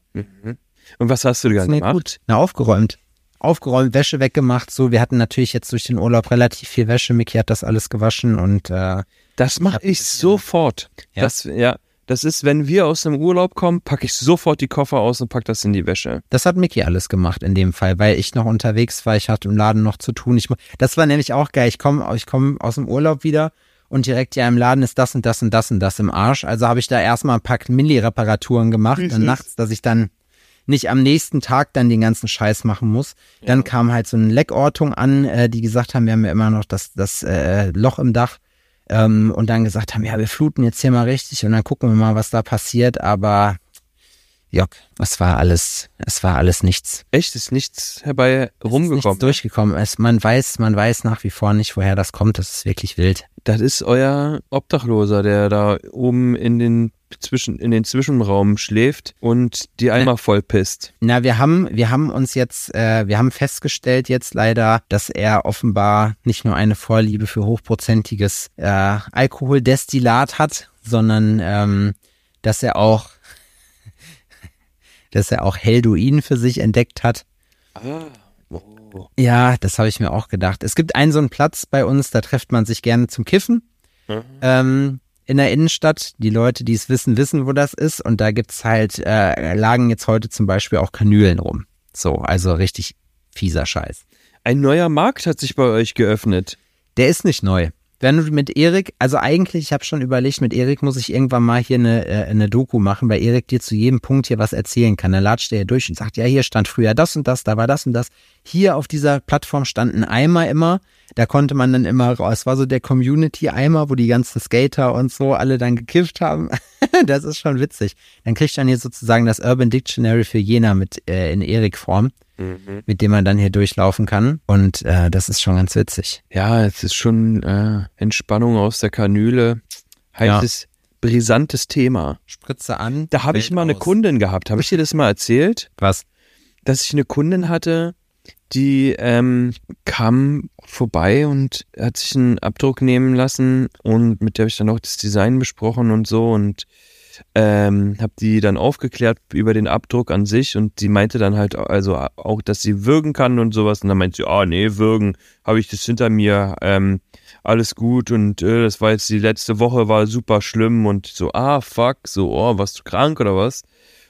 Und was hast du da gemacht? gut. Na, aufgeräumt. Aufgeräumt, Wäsche weggemacht. So, wir hatten natürlich jetzt durch den Urlaub relativ viel Wäsche. Micky hat das alles gewaschen und äh, Das mache ich bisschen- sofort. Ja? Das, ja, das ist, wenn wir aus dem Urlaub kommen, packe ich sofort die Koffer aus und pack das in die Wäsche. das hat Micky alles gemacht in dem Fall, weil ich noch unterwegs war. Ich hatte im Laden noch zu tun. Ich, das war nämlich auch geil. Ich komme ich komm aus dem Urlaub wieder und direkt ja im Laden ist das und das und das und das im Arsch. Also habe ich da erstmal ein paar Milli-Reparaturen gemacht dann nachts, dass ich dann nicht am nächsten Tag dann den ganzen Scheiß machen muss. Dann kam halt so eine Leckortung an, äh, die gesagt haben, wir haben ja immer noch das, das äh, Loch im Dach. Ähm, und dann gesagt haben, ja, wir fluten jetzt hier mal richtig und dann gucken wir mal, was da passiert. Aber Jock, es war alles, es war alles nichts. Echt, ist nichts herbei Es ist rumgekommen. nichts durchgekommen. Es, man weiß, man weiß nach wie vor nicht, woher das kommt. Das ist wirklich wild. Das ist euer Obdachloser, der da oben in den zwischen in den Zwischenraum schläft und die Eimer voll pisst. Na, wir haben, wir haben uns jetzt, äh, wir haben festgestellt jetzt leider, dass er offenbar nicht nur eine Vorliebe für hochprozentiges äh, Alkoholdestillat hat, sondern ähm, dass er auch, dass er auch Helduin für sich entdeckt hat. Ja, das habe ich mir auch gedacht. Es gibt einen so einen Platz bei uns, da trifft man sich gerne zum Kiffen. Ähm, in der Innenstadt. Die Leute, die es wissen, wissen, wo das ist. Und da gibt's halt, äh, lagen jetzt heute zum Beispiel auch Kanülen rum. So, also richtig fieser Scheiß. Ein neuer Markt hat sich bei euch geöffnet. Der ist nicht neu. Wenn du mit Erik, also eigentlich, ich habe schon überlegt, mit Erik muss ich irgendwann mal hier eine, äh, eine Doku machen, weil Erik dir zu jedem Punkt hier was erzählen kann. Er latscht dir durch und sagt, ja, hier stand früher das und das, da war das und das. Hier auf dieser Plattform stand ein Eimer immer. Da konnte man dann immer raus. Es war so der Community-Eimer, wo die ganzen Skater und so alle dann gekifft haben. das ist schon witzig. Dann kriegt dann hier sozusagen das Urban Dictionary für Jena mit äh, in Erik-Form, mit dem man dann hier durchlaufen kann. Und äh, das ist schon ganz witzig. Ja, es ist schon äh, Entspannung aus der Kanüle. Heißes, brisantes Thema. Spritze an. Da habe ich mal eine aus. Kundin gehabt. Habe ich dir das mal erzählt? Was? dass ich eine Kundin hatte, die ähm, kam vorbei und hat sich einen Abdruck nehmen lassen und mit der habe ich dann auch das Design besprochen und so und ähm, habe die dann aufgeklärt über den Abdruck an sich und sie meinte dann halt also auch, dass sie würgen kann und sowas und dann meinte sie, ah nee, würgen, habe ich das hinter mir, ähm, alles gut und äh, das war jetzt die letzte Woche, war super schlimm und so, ah fuck, so, oh, warst du krank oder was?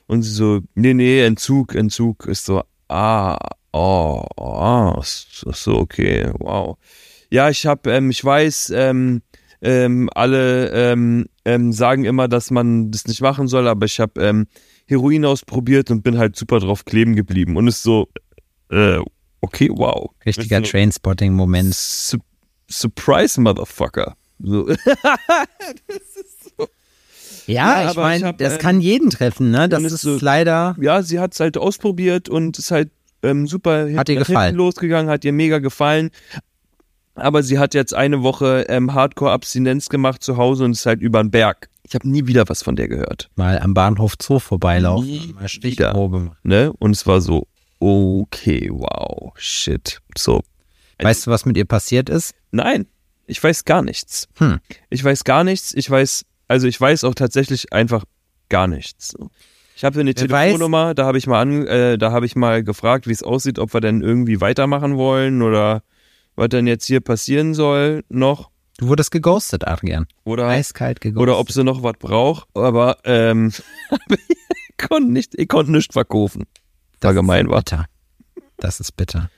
Und sie so, nee, nee, Entzug, Entzug ist so, ah, oh, oh, so, okay, wow. Ja, ich habe, ähm, ich weiß, ähm, ähm, alle ähm, ähm, sagen immer, dass man das nicht machen soll, aber ich habe ähm, Heroin ausprobiert und bin halt super drauf kleben geblieben und ist so, äh, okay, wow. Richtiger so, Trainspotting-Moment. Su Surprise, Motherfucker. So. so. Ja, ja, ich meine, das ähm, kann jeden treffen, ne? Das ist so, leider. Ja, sie hat es halt ausprobiert und ist halt ähm, super hat ihr gefallen. losgegangen, hat ihr mega gefallen. Aber sie hat jetzt eine Woche ähm, Hardcore-Abstinenz gemacht zu Hause und ist halt über den Berg. Ich habe nie wieder was von der gehört. Mal am Bahnhof Zoo vorbeilaufen, nie mal Stichprobe. Ne? Und es war so, okay, wow, shit. So. Weißt du, was mit ihr passiert ist? Nein, ich weiß gar nichts. Hm. Ich weiß gar nichts. Ich weiß, also ich weiß auch tatsächlich einfach gar nichts. Ich habe eine Wer Telefonnummer, weiß. da habe ich mal an, äh, da habe ich mal gefragt, wie es aussieht, ob wir denn irgendwie weitermachen wollen oder was denn jetzt hier passieren soll noch. Du wurdest geghostet, Adrian. Oder, Eiskalt geghostet. Oder ob sie noch was braucht. Aber ähm, ich konnte nicht, ich konnte nicht verkaufen. Da gemein war. Bitter. Das ist bitter.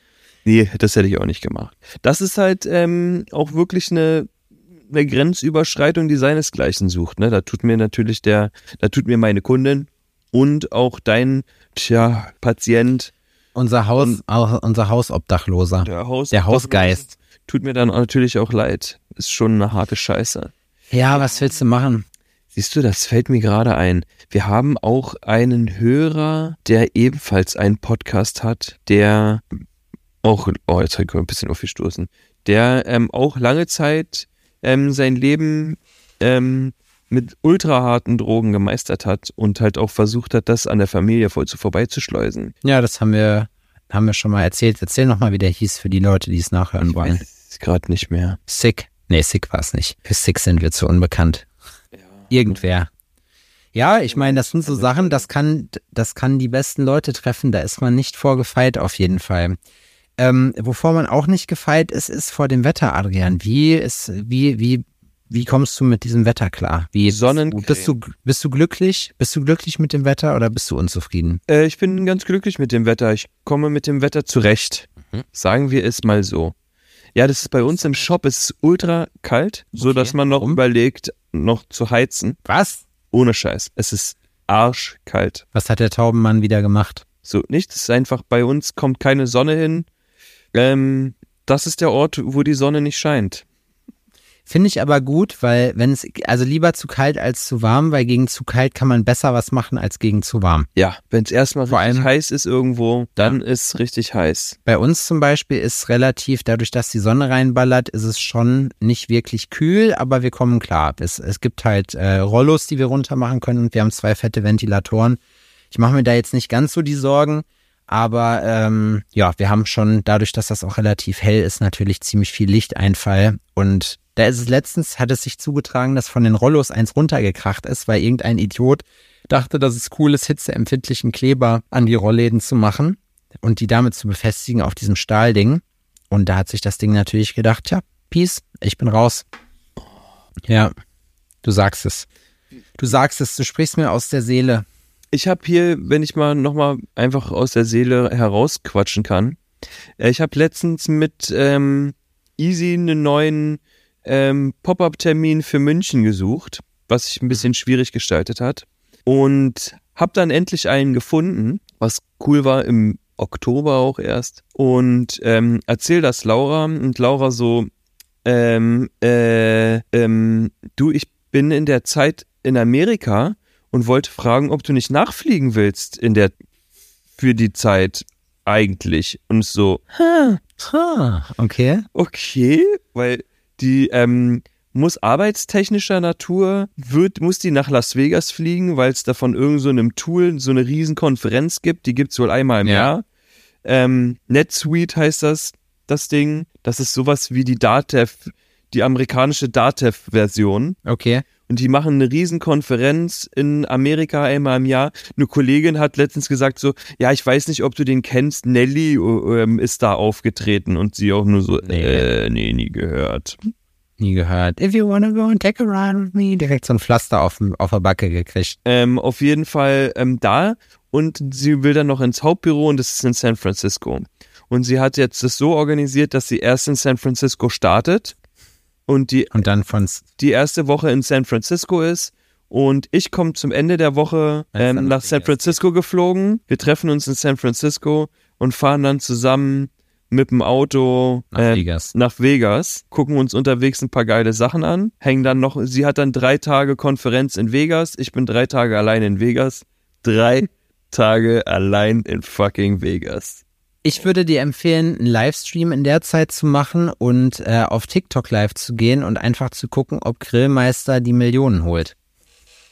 Nee, das hätte ich auch nicht gemacht. Das ist halt ähm, auch wirklich eine, eine Grenzüberschreitung, die seinesgleichen sucht. Ne? Da tut mir natürlich der, da tut mir meine Kundin und auch dein, tja, Patient unser Haus, auch unser Hausobdachloser. Der, Haus der Hausgeist. Tut mir dann natürlich auch leid. Ist schon eine harte Scheiße. Ja, was willst du machen? Siehst du, das fällt mir gerade ein. Wir haben auch einen Hörer, der ebenfalls einen Podcast hat, der auch, oh, jetzt habe ich ein bisschen aufgestoßen, der ähm, auch lange Zeit ähm, sein Leben ähm, mit ultraharten Drogen gemeistert hat und halt auch versucht hat, das an der Familie voll zu vorbeizuschleusen. Ja, das haben wir, haben wir schon mal erzählt. Erzähl nochmal, wie der hieß für die Leute, die es nachhören ich wollen. Gerade nicht mehr. Sick. Nee, Sick war es nicht. Für Sick sind wir zu unbekannt. Ja. Irgendwer. Ja, ich meine, das sind so Sachen, das kann, das kann die besten Leute treffen. Da ist man nicht vorgefeit auf jeden Fall. Ähm, wovor man auch nicht gefeit ist, ist vor dem Wetter, Adrian. Wie ist, wie, wie wie kommst du mit diesem Wetter klar? Wie Sonnencreme. Bist du, bist du glücklich? Bist du glücklich mit dem Wetter oder bist du unzufrieden? Äh, ich bin ganz glücklich mit dem Wetter. Ich komme mit dem Wetter zurecht. Mhm. Sagen wir es mal so. Ja, das ist bei uns im Shop, es ist ultra kalt, okay. so dass man noch Warum? überlegt, noch zu heizen. Was? Ohne Scheiß. Es ist arschkalt. Was hat der Taubenmann wieder gemacht? So, nichts. Es ist einfach, bei uns kommt keine Sonne hin. Ähm, das ist der Ort, wo die Sonne nicht scheint. Finde ich aber gut, weil wenn es, also lieber zu kalt als zu warm, weil gegen zu kalt kann man besser was machen als gegen zu warm. Ja, wenn es erstmal richtig allem, heiß ist irgendwo, dann ja. ist richtig heiß. Bei uns zum Beispiel ist relativ, dadurch, dass die Sonne reinballert, ist es schon nicht wirklich kühl, aber wir kommen klar. Es, es gibt halt äh, Rollos, die wir runter machen können und wir haben zwei fette Ventilatoren. Ich mache mir da jetzt nicht ganz so die Sorgen. Aber ähm, ja, wir haben schon, dadurch, dass das auch relativ hell ist, natürlich ziemlich viel Lichteinfall. Und da ist es letztens, hat es sich zugetragen, dass von den Rollos eins runtergekracht ist, weil irgendein Idiot dachte, dass es cool ist, hitzeempfindlichen Kleber an die Rollläden zu machen und die damit zu befestigen auf diesem Stahlding. Und da hat sich das Ding natürlich gedacht, ja, Peace, ich bin raus. Ja, du sagst es. Du sagst es, du sprichst mir aus der Seele. Ich habe hier, wenn ich mal nochmal einfach aus der Seele herausquatschen kann, äh, ich habe letztens mit ähm, Easy einen neuen ähm, Pop-up-Termin für München gesucht, was sich ein bisschen schwierig gestaltet hat. Und habe dann endlich einen gefunden, was cool war im Oktober auch erst. Und ähm, erzähl das Laura und Laura so, ähm, äh, ähm, du, ich bin in der Zeit in Amerika und wollte fragen, ob du nicht nachfliegen willst in der für die Zeit eigentlich. Und so, ha, ha, okay. Okay, weil die ähm, muss arbeitstechnischer Natur, wird, muss die nach Las Vegas fliegen, weil es da von irgendeinem so Tool so eine Riesenkonferenz gibt, die gibt es wohl einmal im ja. Jahr. Ähm, NetSuite heißt das, das Ding. Das ist sowas wie die Datev, die amerikanische Datev-Version. Okay. Und die machen eine Riesenkonferenz in Amerika einmal im Jahr. Eine Kollegin hat letztens gesagt so, ja, ich weiß nicht, ob du den kennst, Nelly ähm, ist da aufgetreten und sie auch nur so, Nee. äh, nee, nie gehört. Nie gehört. If you wanna go and take a ride with me. Direkt so ein Pflaster auf, auf der Backe gekriegt. Ähm, auf jeden Fall ähm, da und sie will dann noch ins Hauptbüro und das ist in San Francisco. Und sie hat jetzt das so organisiert, dass sie erst in San Francisco startet und die Und dann von die erste Woche in San Francisco ist. Und ich komme zum Ende der Woche ähm, nach San Francisco geflogen. Wir treffen uns in San Francisco und fahren dann zusammen mit dem Auto nach äh, Vegas. nach Vegas, gucken uns unterwegs ein paar geile Sachen an, hängen dann noch, sie hat dann drei Tage Konferenz in Vegas, ich bin drei Tage allein in Vegas. Drei Tage allein in fucking Vegas. Ich würde dir empfehlen, einen Livestream in der Zeit zu machen und äh, auf TikTok live zu gehen und einfach zu gucken, ob Grillmeister die Millionen holt.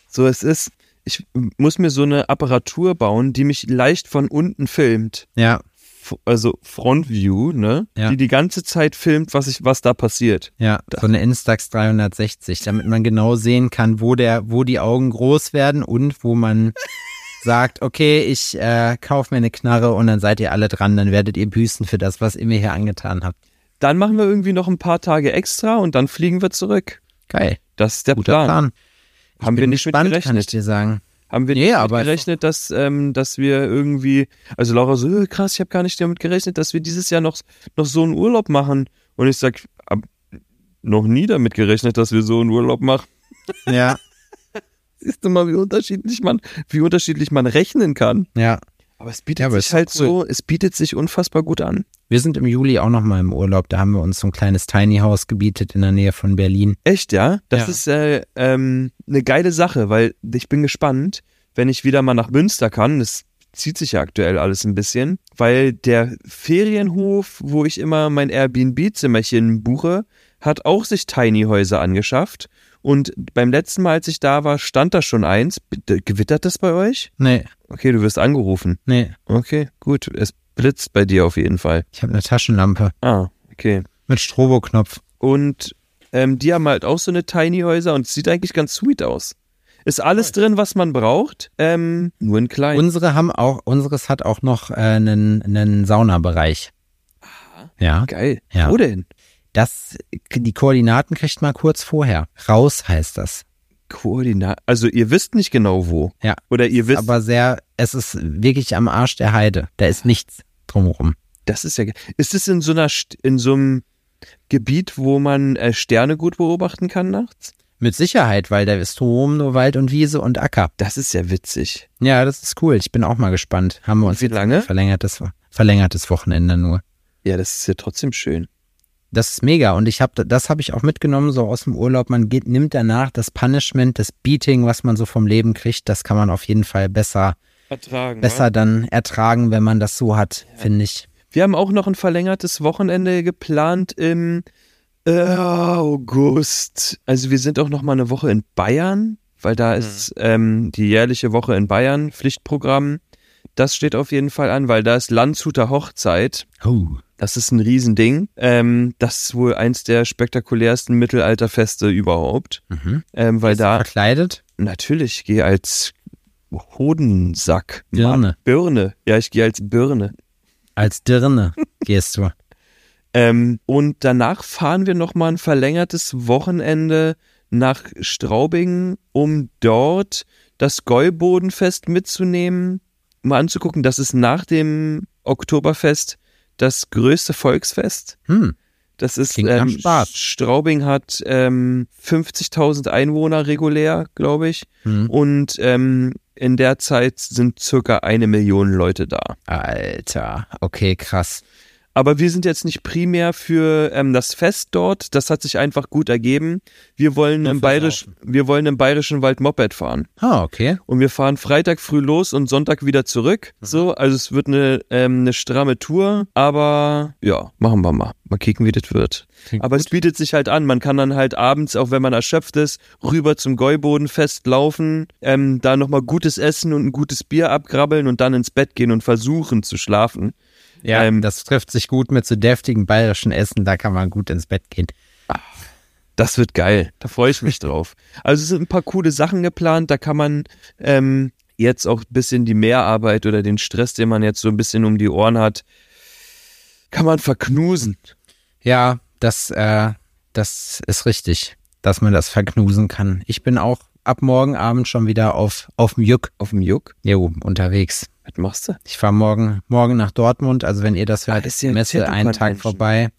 So, es ist, ich muss mir so eine Apparatur bauen, die mich leicht von unten filmt. Ja, also Frontview, ne? Ja. Die die ganze Zeit filmt, was ich, was da passiert. ja, so eine Instax 360, damit man genau sehen kann, wo der, wo die Augen groß werden und wo man sagt, okay, ich äh, kaufe mir eine Knarre und dann seid ihr alle dran, dann werdet ihr büßen für das, was ihr mir hier angetan habt. Dann machen wir irgendwie noch ein paar Tage extra und dann fliegen wir zurück. Geil, Das ist der guter Plan. Plan. Haben wir nicht mit gespannt, kann ich gerechnet. dir sagen. Haben wir Nee, nicht aber mit ist gerechnet, dass, ähm, dass wir irgendwie, also Laura so, äh, krass, ich habe gar nicht damit gerechnet, dass wir dieses Jahr noch, noch so einen Urlaub machen. Und ich sag, noch nie damit gerechnet, dass wir so einen Urlaub machen. Ja, Siehst du mal, wie unterschiedlich man, wie unterschiedlich man rechnen kann. ja. Aber es bietet Ja, aber sich halt cool. so, es bietet sich unfassbar gut an. Wir sind im Juli auch noch mal im Urlaub. Da haben wir uns so ein kleines Tiny House gebietet in der Nähe von Berlin. Echt, ja? Das Ja. ist äh, ähm, eine geile Sache, weil ich bin gespannt, wenn ich wieder mal nach Münster kann. Das zieht sich ja aktuell alles ein bisschen, weil der Ferienhof, wo ich immer mein Airbnb-Zimmerchen buche, hat auch sich Tiny Häuser angeschafft. Und beim letzten Mal, als ich da war, stand da schon eins. Gewittert das bei euch? Nee, Okay, du wirst angerufen. nee. Okay, gut. Es blitzt bei dir auf jeden Fall. Ich habe eine Taschenlampe Ah, okay. mit Stroboknopf. Und ähm, die haben halt auch so eine Tiny Häuser und es sieht eigentlich ganz sweet aus. Ist alles drin, was man braucht, ähm, nur in klein. Unsere haben auch, unseres hat auch noch äh, einen, einen Saunabereich. Ja, Geil. Ja. Wo denn? Das, die Koordinaten kriegt man kurz vorher. Raus heißt das. Koordinat. Also ihr wisst nicht genau wo. Ja. Oder ihr wisst, Aber sehr, es ist wirklich am Arsch der Heide. Da ist nichts drumherum. das ist ja. Ist es in so einer in so einem Gebiet, wo man äh, Sterne gut beobachten kann nachts? Mit Sicherheit, weil da ist Strom, nur Wald und Wiese und Acker. Das ist ja witzig. Ja, das ist cool. Ich bin auch mal gespannt. Haben wir uns Wie jetzt lange? verlängertes, verlängertes Wochenende nur. Ja, das ist ja trotzdem schön. Das ist mega und ich habe das habe ich auch mitgenommen so aus dem Urlaub. Man geht nimmt danach das Punishment, das Beating, was man so vom Leben kriegt, das kann man auf jeden Fall besser Ertragen. besser dann ertragen, wenn man das so hat, finde ich. Wir haben auch noch ein verlängertes Wochenende geplant im äh, August. Also wir sind auch noch mal eine Woche in Bayern, weil da ist ähm, die jährliche Woche in Bayern Pflichtprogramm. Das steht auf jeden Fall an, weil da ist Landshuter Hochzeit. Oh. Das ist ein Riesending. Ähm, das ist wohl eins der spektakulärsten Mittelalterfeste überhaupt. Mhm. Ähm, weil da Verkleidet? natürlich gehe als Hodensack. Birne. Birne. Ja, ich gehe als Birne. Als Dirne gehst du. Ähm, und danach fahren wir nochmal ein verlängertes Wochenende nach Straubing, um dort das Gäubodenfest mitzunehmen, mal anzugucken. Das ist nach dem Oktoberfest das größte Volksfest. Hm. Das ist ähm, Spaß. Straubing hat ähm, 50.000 Einwohner regulär, glaube ich. Hm. Und ähm, in der Zeit sind circa eine Million Leute da. Alter, okay, krass. Aber wir sind jetzt nicht primär für ähm, das Fest dort. Das hat sich einfach gut ergeben. Wir wollen im Bayerisch, wir wollen im Bayerischen Wald Moped fahren. Ah, okay. Und wir fahren Freitag früh los und Sonntag wieder zurück. Mhm. So, also es wird eine, ähm, eine stramme Tour. Aber ja, machen wir mal. Mal kicken, wie das wird. Klingt aber es bietet sich halt an. Man kann dann halt abends, auch wenn man erschöpft ist, rüber zum Gäubodenfest laufen, ähm, da nochmal gutes Essen und ein gutes Bier abgrabbeln und dann ins Bett gehen und versuchen zu schlafen. Ja, Ähm, das trifft sich gut mit so deftigen bayerischen Essen, da kann man gut ins Bett gehen. Das wird geil. Da freue ich mich drauf. Also es sind ein paar coole Sachen geplant. Da kann man ähm, jetzt auch ein bisschen die Mehrarbeit oder den Stress, den man jetzt so ein bisschen um die Ohren hat, kann man verknusen. Ja, das, äh, das ist richtig, dass man das verknusen kann. Ich bin auch ab morgen Abend schon wieder auf, auf dem Juck. Auf dem Juck? Jo, unterwegs. Was machst du? Ich fahre morgen, morgen nach Dortmund. Also wenn ihr das hört, Ah, ist die Messe einen Tag vorbei.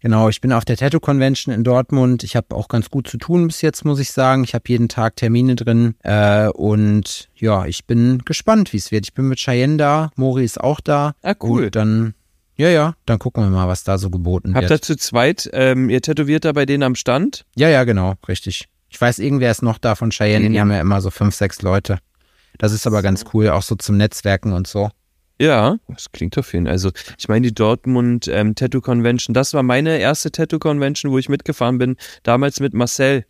Genau, ich bin auf der Tattoo Convention in Dortmund. Ich habe auch ganz gut zu tun bis jetzt, muss ich sagen. Ich habe jeden Tag Termine drin. Äh, und ja, ich bin gespannt, wie es wird. Ich bin mit Cheyenne da, Mori ist auch da. Ah, cool. Und dann, ja, ja, dann gucken wir mal, was da so geboten Habt wird. ihr zu zweit, ähm, ihr tätowiert da bei denen am Stand? Ja, ja, genau, richtig. Ich weiß, irgendwer ist noch da von Cheyenne. Die haben ja immer so fünf, sechs Leute. Das ist aber ganz cool, auch so zum Netzwerken und so. Ja, das klingt auf jeden Fall. Also, ich meine, die Dortmund ähm, Tattoo Convention, das war meine erste Tattoo Convention, wo ich mitgefahren bin, damals mit Marcel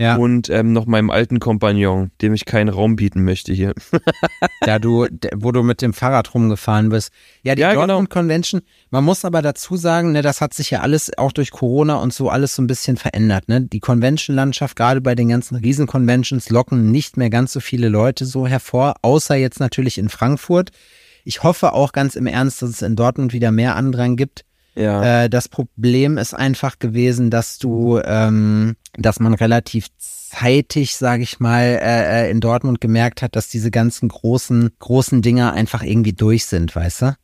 Ja, und ähm, noch meinem alten Kompagnon, dem ich keinen Raum bieten möchte hier. da du, wo du mit dem Fahrrad rumgefahren bist. Ja, die Ja, genau. Dortmund Convention. Man muss aber dazu sagen, ne, das hat sich ja alles auch durch Corona und so alles so ein bisschen verändert. Ne? Die Convention-Landschaft, gerade bei den ganzen Riesen-Conventions, locken nicht mehr ganz so viele Leute so hervor, außer jetzt natürlich in Frankfurt. Ich hoffe auch ganz im Ernst, dass es in Dortmund wieder mehr Andrang gibt. Ja. Äh, das Problem ist einfach gewesen, dass du, ähm, dass man relativ zeitig, sage ich mal, äh, äh, in Dortmund gemerkt hat, dass diese ganzen großen, großen Dinger einfach irgendwie durch sind, weißt du?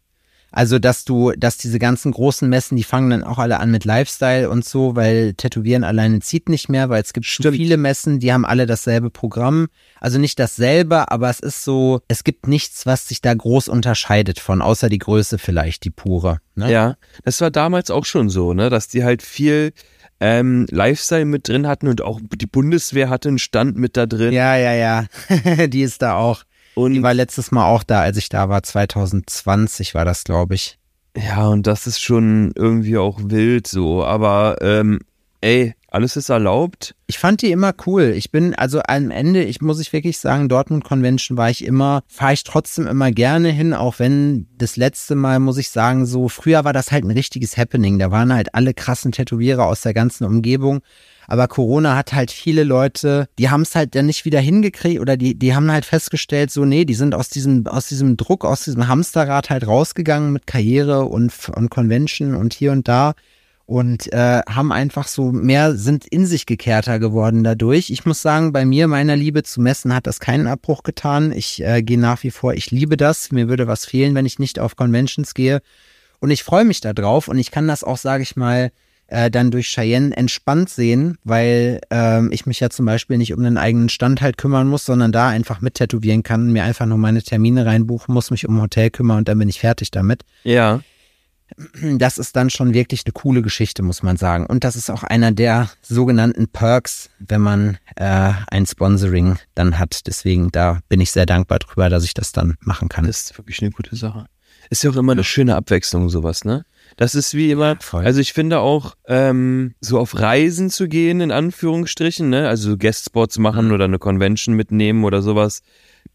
Also, dass du, dass diese ganzen großen Messen, die fangen dann auch alle an mit Lifestyle und so, weil Tätowieren alleine zieht nicht mehr, weil es gibt zu Stimmt. viele Messen, die haben alle dasselbe Programm. Also nicht dasselbe, aber es ist so, es gibt nichts, was sich da groß unterscheidet von, außer die Größe vielleicht, die pure. Ne? Ja, das war damals auch schon so, ne, dass die halt viel ähm, Lifestyle mit drin hatten und auch die Bundeswehr hatte einen Stand mit da drin. Ja, ja, ja. die ist da auch. Die und war letztes Mal auch da, als ich da war. 2020 war das, glaube ich. ja, und das ist schon irgendwie auch wild so, aber ähm, ey, alles ist erlaubt. Ich fand die immer cool. Ich bin, also am Ende, ich muss ich wirklich sagen, Dortmund Convention war ich immer, fahre ich trotzdem immer gerne hin, auch wenn das letzte Mal, muss ich sagen, so, früher war das halt ein richtiges Happening. Da waren halt alle krassen Tätowierer aus der ganzen Umgebung. Aber Corona hat halt viele Leute, die haben es halt dann nicht wieder hingekriegt oder die, die haben halt festgestellt, so, nee, die sind aus diesem, aus diesem Druck, aus diesem Hamsterrad halt rausgegangen mit Karriere und, und Convention und hier und da und äh, haben einfach so mehr, sind in sich gekehrter geworden dadurch. Ich muss sagen, bei mir, meiner Liebe zu Messen, hat das keinen Abbruch getan. Ich äh, gehe nach wie vor, ich liebe das. Mir würde was fehlen, wenn ich nicht auf Conventions gehe. Und ich freue mich da drauf und ich kann das auch, sage ich mal, äh, dann durch Cheyenne entspannt sehen, weil ähm, ich mich ja zum Beispiel nicht um den eigenen Stand halt kümmern muss, sondern da einfach mit tätowieren kann, mir einfach nur meine Termine reinbuchen muss, mich um ein Hotel kümmern und dann bin ich fertig damit Ja. das ist dann schon wirklich eine coole Geschichte, muss man sagen. Und das ist auch einer der sogenannten Perks, wenn man äh, ein Sponsoring dann hat. Deswegen, da bin ich sehr dankbar drüber, dass ich das dann machen kann. Das ist wirklich eine gute Sache. Ist ja auch immer eine schöne Abwechslung, sowas, ne? Das ist wie immer, Voll. also ich finde auch, ähm, so auf Reisen zu gehen, in Anführungsstrichen, ne? Also Guestspots machen oder eine Convention mitnehmen oder sowas.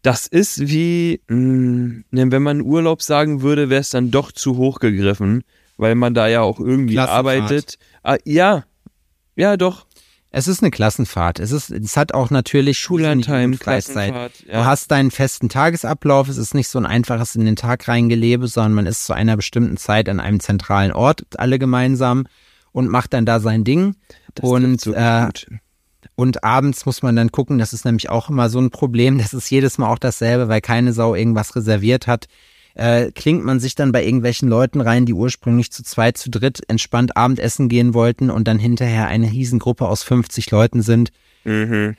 Das ist wie, mh, ne, wenn man Urlaub sagen würde, wäre es dann doch zu hoch gegriffen, weil man da ja auch irgendwie arbeitet. Ah, ja, ja, doch. Es ist eine Klassenfahrt. Es ist, es hat auch natürlich Schullandheim, Freizeit. Klassenfahrt. Du Ja. hast deinen festen Tagesablauf. Es ist nicht so ein einfaches in den Tag reingelebe, sondern man ist zu einer bestimmten Zeit an einem zentralen Ort, alle gemeinsam und macht dann da sein Ding. Das und so äh, gut. Und abends muss man dann gucken, das ist nämlich auch immer so ein Problem, das ist jedes Mal auch dasselbe, weil keine Sau irgendwas reserviert hat. Äh, klingt man sich dann bei irgendwelchen Leuten rein, die ursprünglich zu zweit, zu dritt entspannt Abendessen gehen wollten und dann hinterher eine Riesengruppe aus 50 Leuten sind. Mhm.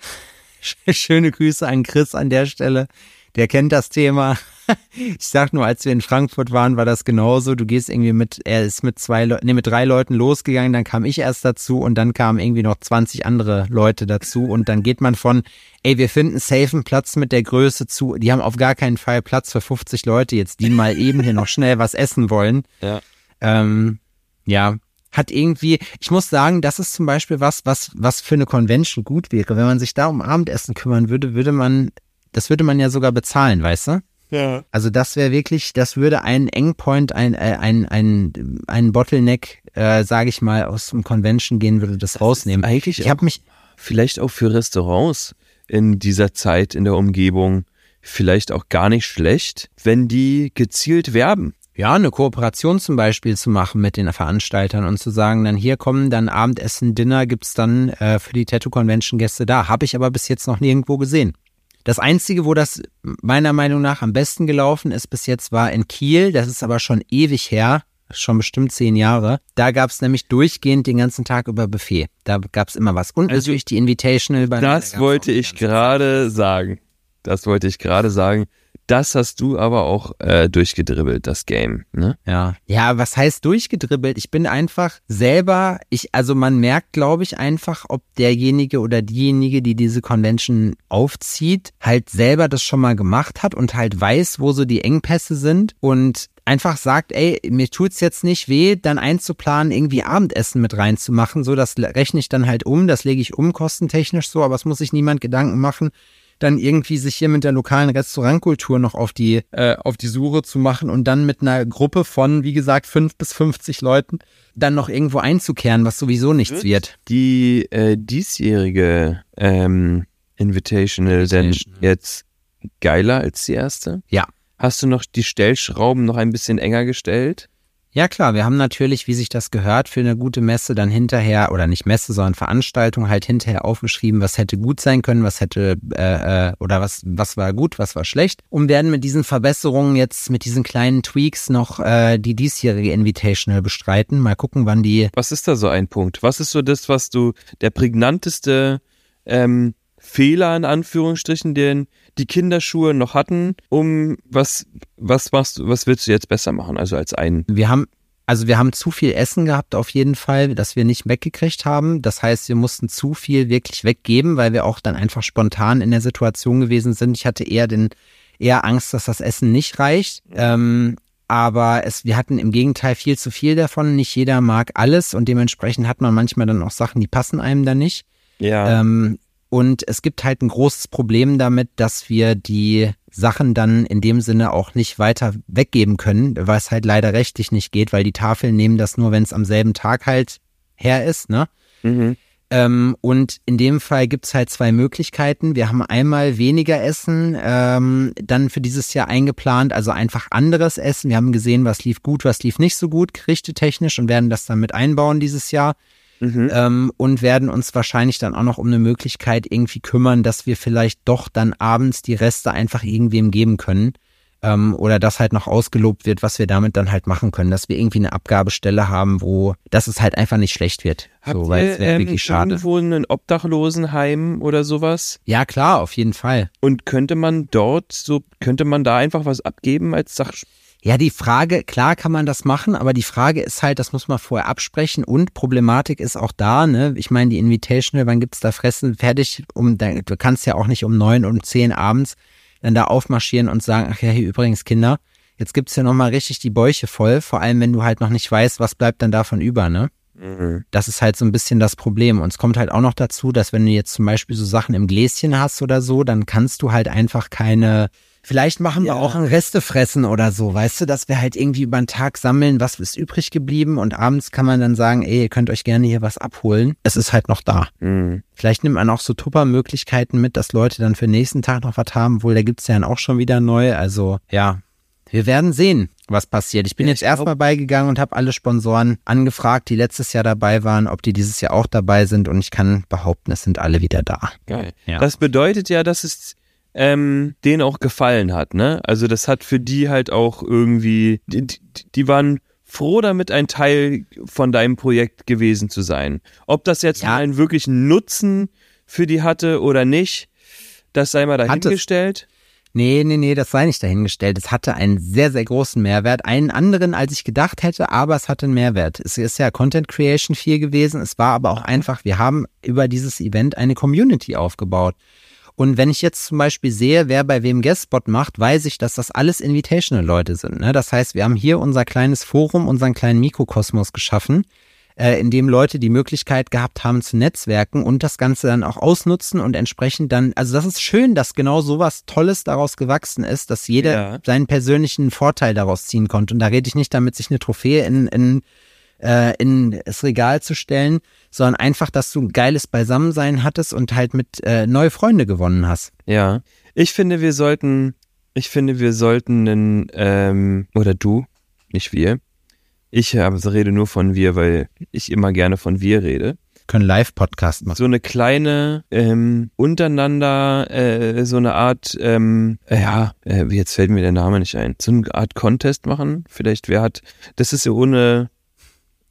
Schöne Grüße an Chris an der Stelle. Der kennt das Thema. Ich sag nur, als wir in Frankfurt waren, war das genauso. Du gehst irgendwie mit, er ist mit zwei Leuten, nee, mit drei Leuten losgegangen, dann kam ich erst dazu und dann kamen irgendwie noch 20 andere Leute dazu und dann geht man von, ey, wir finden safe einen Platz mit der Größe zu, die haben auf gar keinen Fall Platz für 50 Leute jetzt, die mal eben hier noch schnell was essen wollen. Ja. Ähm, ja, hat irgendwie, ich muss sagen, das ist zum Beispiel was, was, was für eine Convention gut wäre. Wenn man sich da um Abendessen kümmern würde, würde man, das würde man ja sogar bezahlen, weißt du? Ja. Also das wäre wirklich, das würde einen Endpoint, ein, äh, ein, ein, ein Bottleneck, äh, sage ich mal, aus dem Convention gehen, würde das, rausnehmen. eigentlich ich habe mich, Vielleicht auch für Restaurants in dieser Zeit in der Umgebung vielleicht auch gar nicht schlecht, wenn die gezielt werben. ja, eine Kooperation zum Beispiel zu machen mit den Veranstaltern und zu sagen, dann hier kommen, dann Abendessen, Dinner gibt's dann äh, für die Tattoo Convention Gäste da. Habe ich aber bis jetzt noch nirgendwo gesehen. Das Einzige, wo das meiner Meinung nach am besten gelaufen ist bis jetzt, war in Kiel. Das ist aber schon ewig her, schon bestimmt zehn Jahre. Da gab's nämlich durchgehend den ganzen Tag über Buffet. Da gab's immer was. Und Also, natürlich die Invitational. Bei da Das wollte ich gerade sagen. Das wollte ich gerade sagen. Das hast du aber auch äh, durchgedribbelt, das Game. Ne? Ja. Ja, was heißt durchgedribbelt? Ich bin einfach selber, ich, also man merkt, glaube ich, einfach, ob derjenige oder diejenige, die diese Convention aufzieht, halt selber das schon mal gemacht hat und halt weiß, wo so die Engpässe sind und einfach sagt, ey, mir tut's jetzt nicht weh, dann einzuplanen, irgendwie Abendessen mit reinzumachen, so das rechne ich dann halt um, das lege ich um kostentechnisch so, aber es muss sich niemand Gedanken machen, dann irgendwie sich hier mit der lokalen Restaurantkultur noch auf die, äh, auf die Suche zu machen und dann mit einer Gruppe von, wie gesagt, fünf bis 50 Leuten dann noch irgendwo einzukehren, was sowieso nichts wird. Die äh, diesjährige ähm, Invitational denn jetzt geiler als die erste? Ja. Hast du noch die Stellschrauben noch ein bisschen enger gestellt? Ja klar, wir haben natürlich, wie sich das gehört, für eine gute Messe dann hinterher, oder nicht Messe, sondern Veranstaltung halt hinterher aufgeschrieben, was hätte gut sein können, was hätte, äh, äh, oder was, was war gut, was war schlecht. Und werden mit diesen Verbesserungen jetzt, mit diesen kleinen Tweaks noch äh, die diesjährige Invitational bestreiten. Mal gucken, wann die Was ist da so ein Punkt? Was ist so das, was du, der prägnanteste ähm, Fehler in Anführungsstrichen, den die Kinderschuhe noch hatten, um was, was machst du, was willst du jetzt besser machen? Also als ein, wir haben, also wir haben zu viel Essen gehabt auf jeden Fall, das wir nicht weggekriegt haben. Das heißt, wir mussten zu viel wirklich weggeben, weil wir auch dann einfach spontan in der Situation gewesen sind. Ich hatte eher den, eher Angst, dass das Essen nicht reicht. Ähm, aber es, wir hatten im Gegenteil viel zu viel davon. Nicht jeder mag alles und dementsprechend hat man manchmal dann auch Sachen, die passen einem da nicht. ja, Ähm, und es gibt halt ein großes Problem damit, dass wir die Sachen dann in dem Sinne auch nicht weiter weggeben können, weil es halt leider rechtlich nicht geht, weil die Tafeln nehmen das nur, wenn es am selben Tag halt her ist, ne? mhm. Ähm, und in dem Fall gibt's halt zwei Möglichkeiten. Wir haben einmal weniger Essen ähm, dann für dieses Jahr eingeplant, also einfach anderes Essen. Wir haben gesehen, was lief gut, was lief nicht so gut, gerichtetechnisch und werden das dann mit einbauen dieses Jahr Mhm. ähm, und werden uns wahrscheinlich dann auch noch um eine Möglichkeit irgendwie kümmern, dass wir vielleicht doch dann abends die Reste einfach irgendwem geben können. Ähm, oder das halt noch ausgelobt wird, was wir damit dann halt machen können, dass wir irgendwie eine Abgabestelle haben, wo, dass es halt einfach nicht schlecht wird. Habt so, weil ihr es wäre ähm, wirklich schade. irgendwo ein Obdachlosenheim oder sowas? Ja, klar, auf jeden Fall. Und könnte man dort so, könnte man da einfach was abgeben als Sach Ja, die Frage, klar kann man das machen, aber die Frage ist halt, das muss man vorher absprechen und Problematik ist auch da, ne? Ich meine, die Invitational, wann gibt's da Fressen fertig? Um, du kannst ja auch nicht um neun, um zehn abends dann da aufmarschieren und sagen, ach ja, hier übrigens Kinder, jetzt gibt's ja nochmal richtig die Bäuche voll, vor allem wenn du halt noch nicht weißt, was bleibt dann davon über, ne? Mhm. Das ist halt so ein bisschen das Problem. Und es kommt halt auch noch dazu, dass wenn du jetzt zum Beispiel so Sachen im Gläschen hast oder so, dann kannst du halt einfach keine. Vielleicht machen wir Ja. auch ein Restefressen oder so, weißt du, dass wir halt irgendwie über den Tag sammeln, was ist übrig geblieben und abends kann man dann sagen, ey, ihr könnt euch gerne hier was abholen. Es ist halt noch da. Mhm. Vielleicht nimmt man auch so Tupper-Möglichkeiten mit, dass Leute dann für den nächsten Tag noch was haben, wohl, da gibt's ja dann auch schon wieder neu. Also ja, wir werden sehen, was passiert. Ich bin Ja, jetzt erstmal beigegangen und habe alle Sponsoren angefragt, die letztes Jahr dabei waren, ob die dieses Jahr auch dabei sind und ich kann behaupten, es sind alle wieder da. Geil. Ja. Das bedeutet ja, dass es ähm, denen auch gefallen hat, ne? Also das hat für die halt auch irgendwie, die, die, die waren froh damit, ein Teil von deinem Projekt gewesen zu sein. Ob das jetzt Ja. einen wirklichen Nutzen für die hatte oder nicht, das sei mal dahingestellt. Nee, nee, nee, das sei nicht dahingestellt. Es hatte einen sehr, sehr großen Mehrwert. Einen anderen, als ich gedacht hätte, aber es hatte einen Mehrwert. Es ist ja Content Creation viel gewesen. Es war aber auch einfach, wir haben über dieses Event eine Community aufgebaut. Und wenn ich jetzt zum Beispiel sehe, wer bei wem Guestspot macht, weiß ich, dass das alles Invitational-Leute sind. Ne? Das heißt, wir haben hier unser kleines Forum, unseren kleinen Mikrokosmos geschaffen. Äh, in dem Leute die Möglichkeit gehabt haben zu netzwerken und das Ganze dann auch ausnutzen und entsprechend dann, also das ist schön, dass genau sowas Tolles daraus gewachsen ist, dass jeder Ja. seinen persönlichen Vorteil daraus ziehen konnte. Und da rede ich nicht damit, sich eine Trophäe in, in, äh, in das Regal zu stellen, sondern einfach, dass du ein geiles Beisammensein hattest und halt mit äh, neue Freunde gewonnen hast. Ja. Ich finde, wir sollten, ich finde, wir sollten einen, ähm, oder du, nicht wir. Ich habe, rede nur von wir, weil ich immer gerne von wir rede. Können Live-Podcast machen. So eine kleine, ähm, untereinander, äh, so eine Art, ähm, äh, ja, äh, jetzt fällt mir der Name nicht ein. So eine Art Contest machen. Vielleicht wer hat, das ist ja ohne,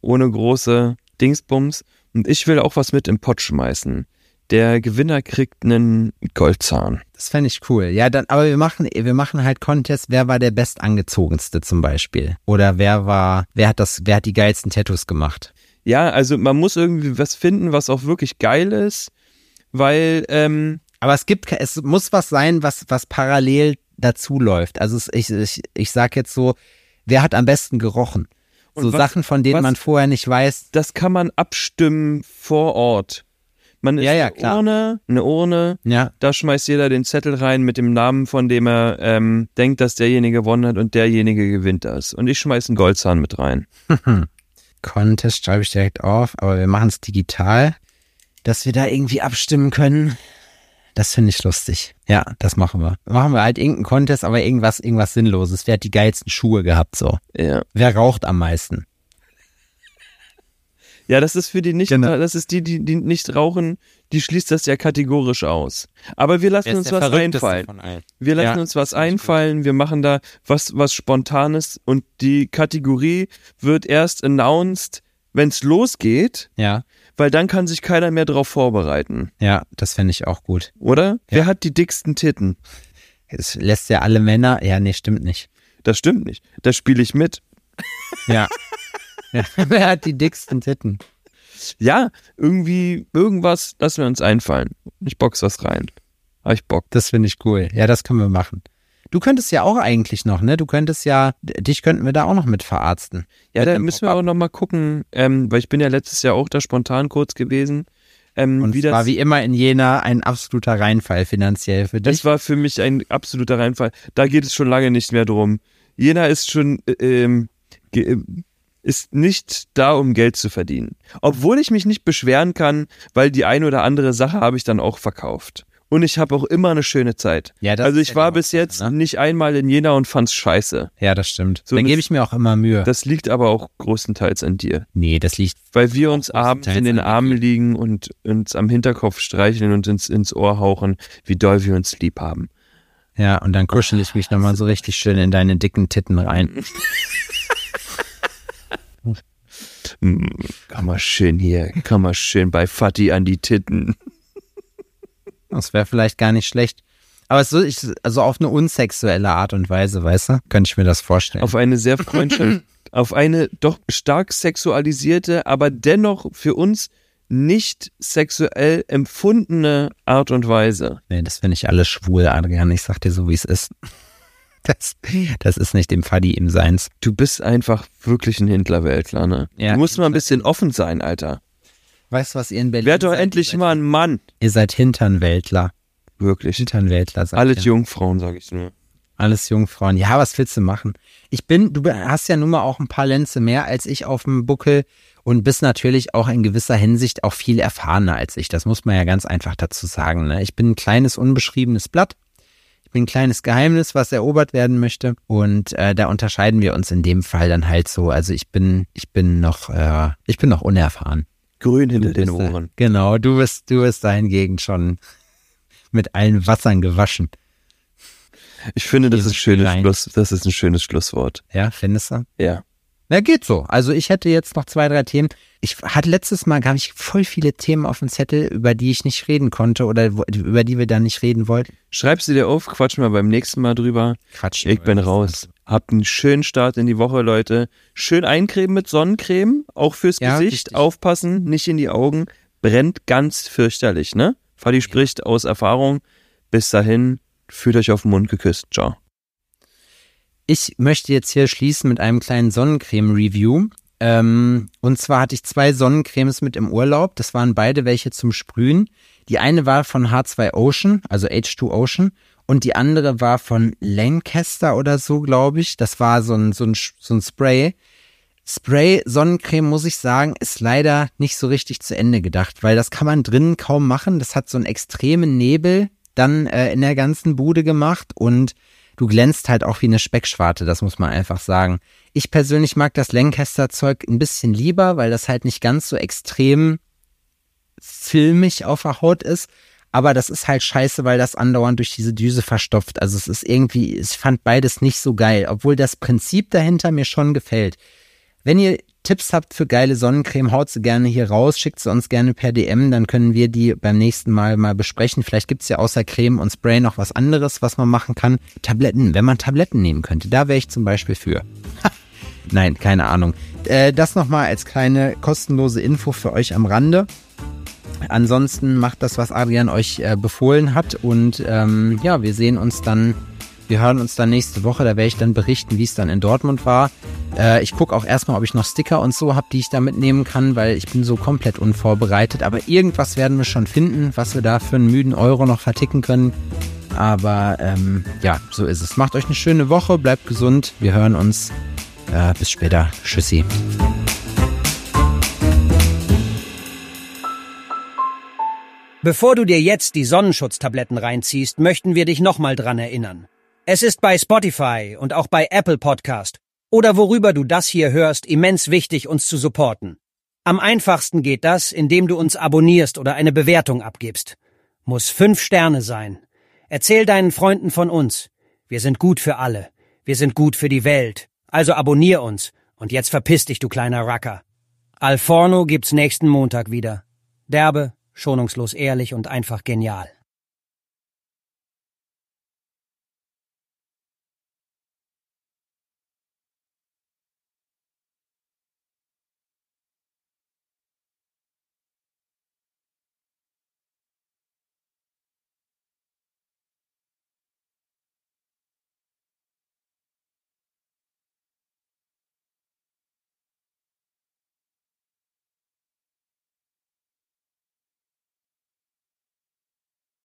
ohne große Dingsbums. Und ich will auch was mit im Pott schmeißen. Der Gewinner kriegt einen Goldzahn. Das fände ich cool. Ja, dann, aber wir machen, wir machen halt Contest, wer war der bestangezogenste zum Beispiel? Oder wer war, wer hat das, wer hat die geilsten Tattoos gemacht? Ja, also man muss irgendwie was finden, was auch wirklich geil ist, weil, ähm, Aber es gibt, es muss was sein, was, was parallel dazu läuft. Also es, ich, ich, ich sag jetzt so, wer hat am besten gerochen? So was- Sachen, von denen was- man vorher nicht weiß. das kann man abstimmen vor Ort. Man ist Ja, ja, eine klar. Urne, eine Urne, Ja, da schmeißt jeder den Zettel rein mit dem Namen, von dem er ähm, denkt, dass derjenige gewonnen hat und derjenige gewinnt das. Und ich schmeiß einen Goldzahn mit rein. Contest schreibe ich direkt auf, aber wir machen es digital, dass wir da irgendwie abstimmen können. Das finde ich lustig. Ja, das machen wir. Machen wir halt irgendeinen Contest, aber irgendwas, irgendwas Sinnloses. Wer hat die geilsten Schuhe gehabt so? Ja. Wer raucht am meisten? Ja, das ist für die nicht, Genau. das ist die, die, die nicht rauchen, die schließt das ja kategorisch aus. Aber wir lassen uns was einfallen. Wir lassen Ja, uns was einfallen, wir machen da was, was Spontanes und die Kategorie wird erst announced, wenn es losgeht, Ja, weil dann kann sich keiner mehr drauf vorbereiten, ja, das fände ich auch gut. oder? Wer hat die dicksten Titten? Es lässt ja alle Männer, ja, nee, stimmt nicht. Das stimmt nicht. Da spiele ich mit. Ja. ja. Wer hat die dicksten Titten? Ja, irgendwie, irgendwas, lassen wir uns einfallen. Ich box was rein. Hab ich Bock. Das finde ich cool. Ja, das können wir machen. Du könntest ja auch eigentlich noch, ne? Du könntest ja, dich könnten wir da auch noch mit verarzten. Ja, da müssen wir auch noch mal gucken, ähm, weil ich bin ja letztes Jahr auch da spontan kurz gewesen. Ähm, Und wie es das, war wie immer in Jena ein absoluter Reinfall finanziell für dich. Das war für mich ein absoluter Reinfall. Da geht es schon lange nicht mehr drum. Jena ist schon äh, ähm, äh, ist nicht da, um Geld zu verdienen. Obwohl ich mich nicht beschweren kann, weil die eine oder andere Sache habe ich dann auch verkauft. Und ich habe auch immer eine schöne Zeit. Ja, das also ich war die bis jetzt ne? nicht einmal in Jena und fand's scheiße. Ja, das stimmt. So, Dann gebe ich mir auch immer Mühe. Das liegt aber auch größtenteils an dir. nee, das liegt. Weil wir uns abends in den. Armen liegen und uns am Hinterkopf streicheln und uns ins Ohr hauchen, wie doll wir uns lieb haben. Ja, und dann kuschel ich mich nochmal so richtig schön in deine dicken Titten rein. Kann man schön hier, kann man schön bei Fatih an die Titten. Das wäre vielleicht gar nicht schlecht. Aber es so, ich, also auf eine unsexuelle Art und Weise, weißt du? Könnte ich mir das vorstellen. Auf eine sehr Freundschaft, auf eine doch stark sexualisierte, aber dennoch für uns nicht sexuell empfundene Art und Weise. nee, das finde ich alles schwul, Adrian. Ich sag dir so, wie es ist. Das, das ist nicht dem Fadi im Seins. Du bist einfach wirklich ein Hindlerweltler, ne? Ja, du musst mal ein bisschen offen sein, Alter. Weißt du, was ihr in Berlin Werd doch seid? endlich ihr mal ein Mann. Ihr seid Hinternweltler. Wirklich. Hinternweltler seid Alles ihr. Jungfrauen, sag ich nur. Alles Jungfrauen. Ja, was willst du machen? Ich bin, du hast ja nun mal auch ein paar Lenze mehr als ich auf dem Buckel und bist natürlich auch in gewisser Hinsicht auch viel erfahrener als ich. Das muss man ja ganz einfach dazu sagen. Ne? Ich bin ein kleines, unbeschriebenes Blatt. Bin ein kleines Geheimnis, was erobert werden möchte. Und äh, da unterscheiden wir uns in dem Fall dann halt so. Also ich bin, ich bin noch, äh, ich bin noch unerfahren. Grün hinter den bist da- Ohren. Genau, du bist, du bist dahingegen schon mit allen Wassern gewaschen. Ich finde, das ist, schönes. Schluss, das ist ein schönes Schlusswort. Ja, findest du? Ja. Na, geht so. Also ich hätte jetzt noch zwei, drei Themen. Ich hatte letztes Mal, glaube ich, voll viele Themen auf dem Zettel, über die ich nicht reden konnte oder über die wir dann nicht reden wollten. Schreib sie dir auf, quatsch mal beim nächsten Mal drüber. Quatsch. Ich bin raus. Habt einen schönen Start in die Woche, Leute. Schön eincremen mit Sonnencreme, auch fürs Ja, Gesicht. richtig. Aufpassen, nicht in die Augen. Brennt ganz fürchterlich, ne? Fadi spricht aus Erfahrung. Bis dahin, fühlt euch auf den Mund geküsst. Ciao. Ich möchte jetzt hier schließen mit einem kleinen Sonnencreme-Review. Ähm, und zwar hatte ich zwei Sonnencremes mit im Urlaub. Das waren beide welche zum Sprühen. Die eine war von H2 Ocean, also H2 Ocean. Und die andere war von Lancaster oder so, glaube ich. Das war so ein, so ein, so ein Spray. Spray Sonnencreme, muss ich sagen, ist leider nicht so richtig zu Ende gedacht, weil das kann man drinnen kaum machen. Das hat so einen extremen Nebel dann äh, in der ganzen Bude gemacht und du glänzt halt auch wie eine Speckschwarte, das muss man einfach sagen. Ich persönlich mag das Lancaster-Zeug ein bisschen lieber, weil das halt nicht ganz so extrem filmig auf der Haut ist. Aber das ist halt scheiße, weil das andauernd durch diese Düse verstopft. Also es ist irgendwie, ich fand beides nicht so geil, obwohl das Prinzip dahinter mir schon gefällt. Wenn ihr Tipps habt für geile Sonnencreme, haut sie gerne hier raus, schickt sie uns gerne per DM, dann können wir die beim nächsten Mal mal besprechen. Vielleicht gibt's ja außer Creme und Spray noch was anderes, was man machen kann. Tabletten, wenn man Tabletten nehmen könnte, da wäre ich zum Beispiel für. Nein, keine Ahnung. Äh, das nochmal als kleine kostenlose Info für euch am Rande. Ansonsten macht das, was Adrian euch äh, befohlen hat. Und ähm, ja, wir sehen uns dann wir hören uns dann nächste Woche, da werde ich dann berichten, wie es dann in Dortmund war. Äh, ich gucke auch erstmal, ob ich noch Sticker und so habe, die ich da mitnehmen kann, weil ich bin so komplett unvorbereitet. Aber irgendwas werden wir schon finden, was wir da für einen müden Euro noch verticken können. Aber ähm, ja, so ist es. Macht euch eine schöne Woche, bleibt gesund. Wir hören uns. Äh, bis später. Tschüssi. Bevor du dir jetzt die Sonnenschutztabletten reinziehst, möchten wir dich nochmal dran erinnern. Es ist bei Spotify und auch bei Apple Podcast oder worüber du das hier hörst immens wichtig, uns zu supporten. Am einfachsten geht das, indem du uns abonnierst oder eine Bewertung abgibst. Muss fünf Sterne sein. Erzähl deinen Freunden von uns. Wir sind gut für alle. Wir sind gut für die Welt. Also abonnier uns. Und jetzt verpiss dich, du kleiner Racker. Alforno gibt's nächsten Montag wieder. Derbe, schonungslos ehrlich und einfach genial.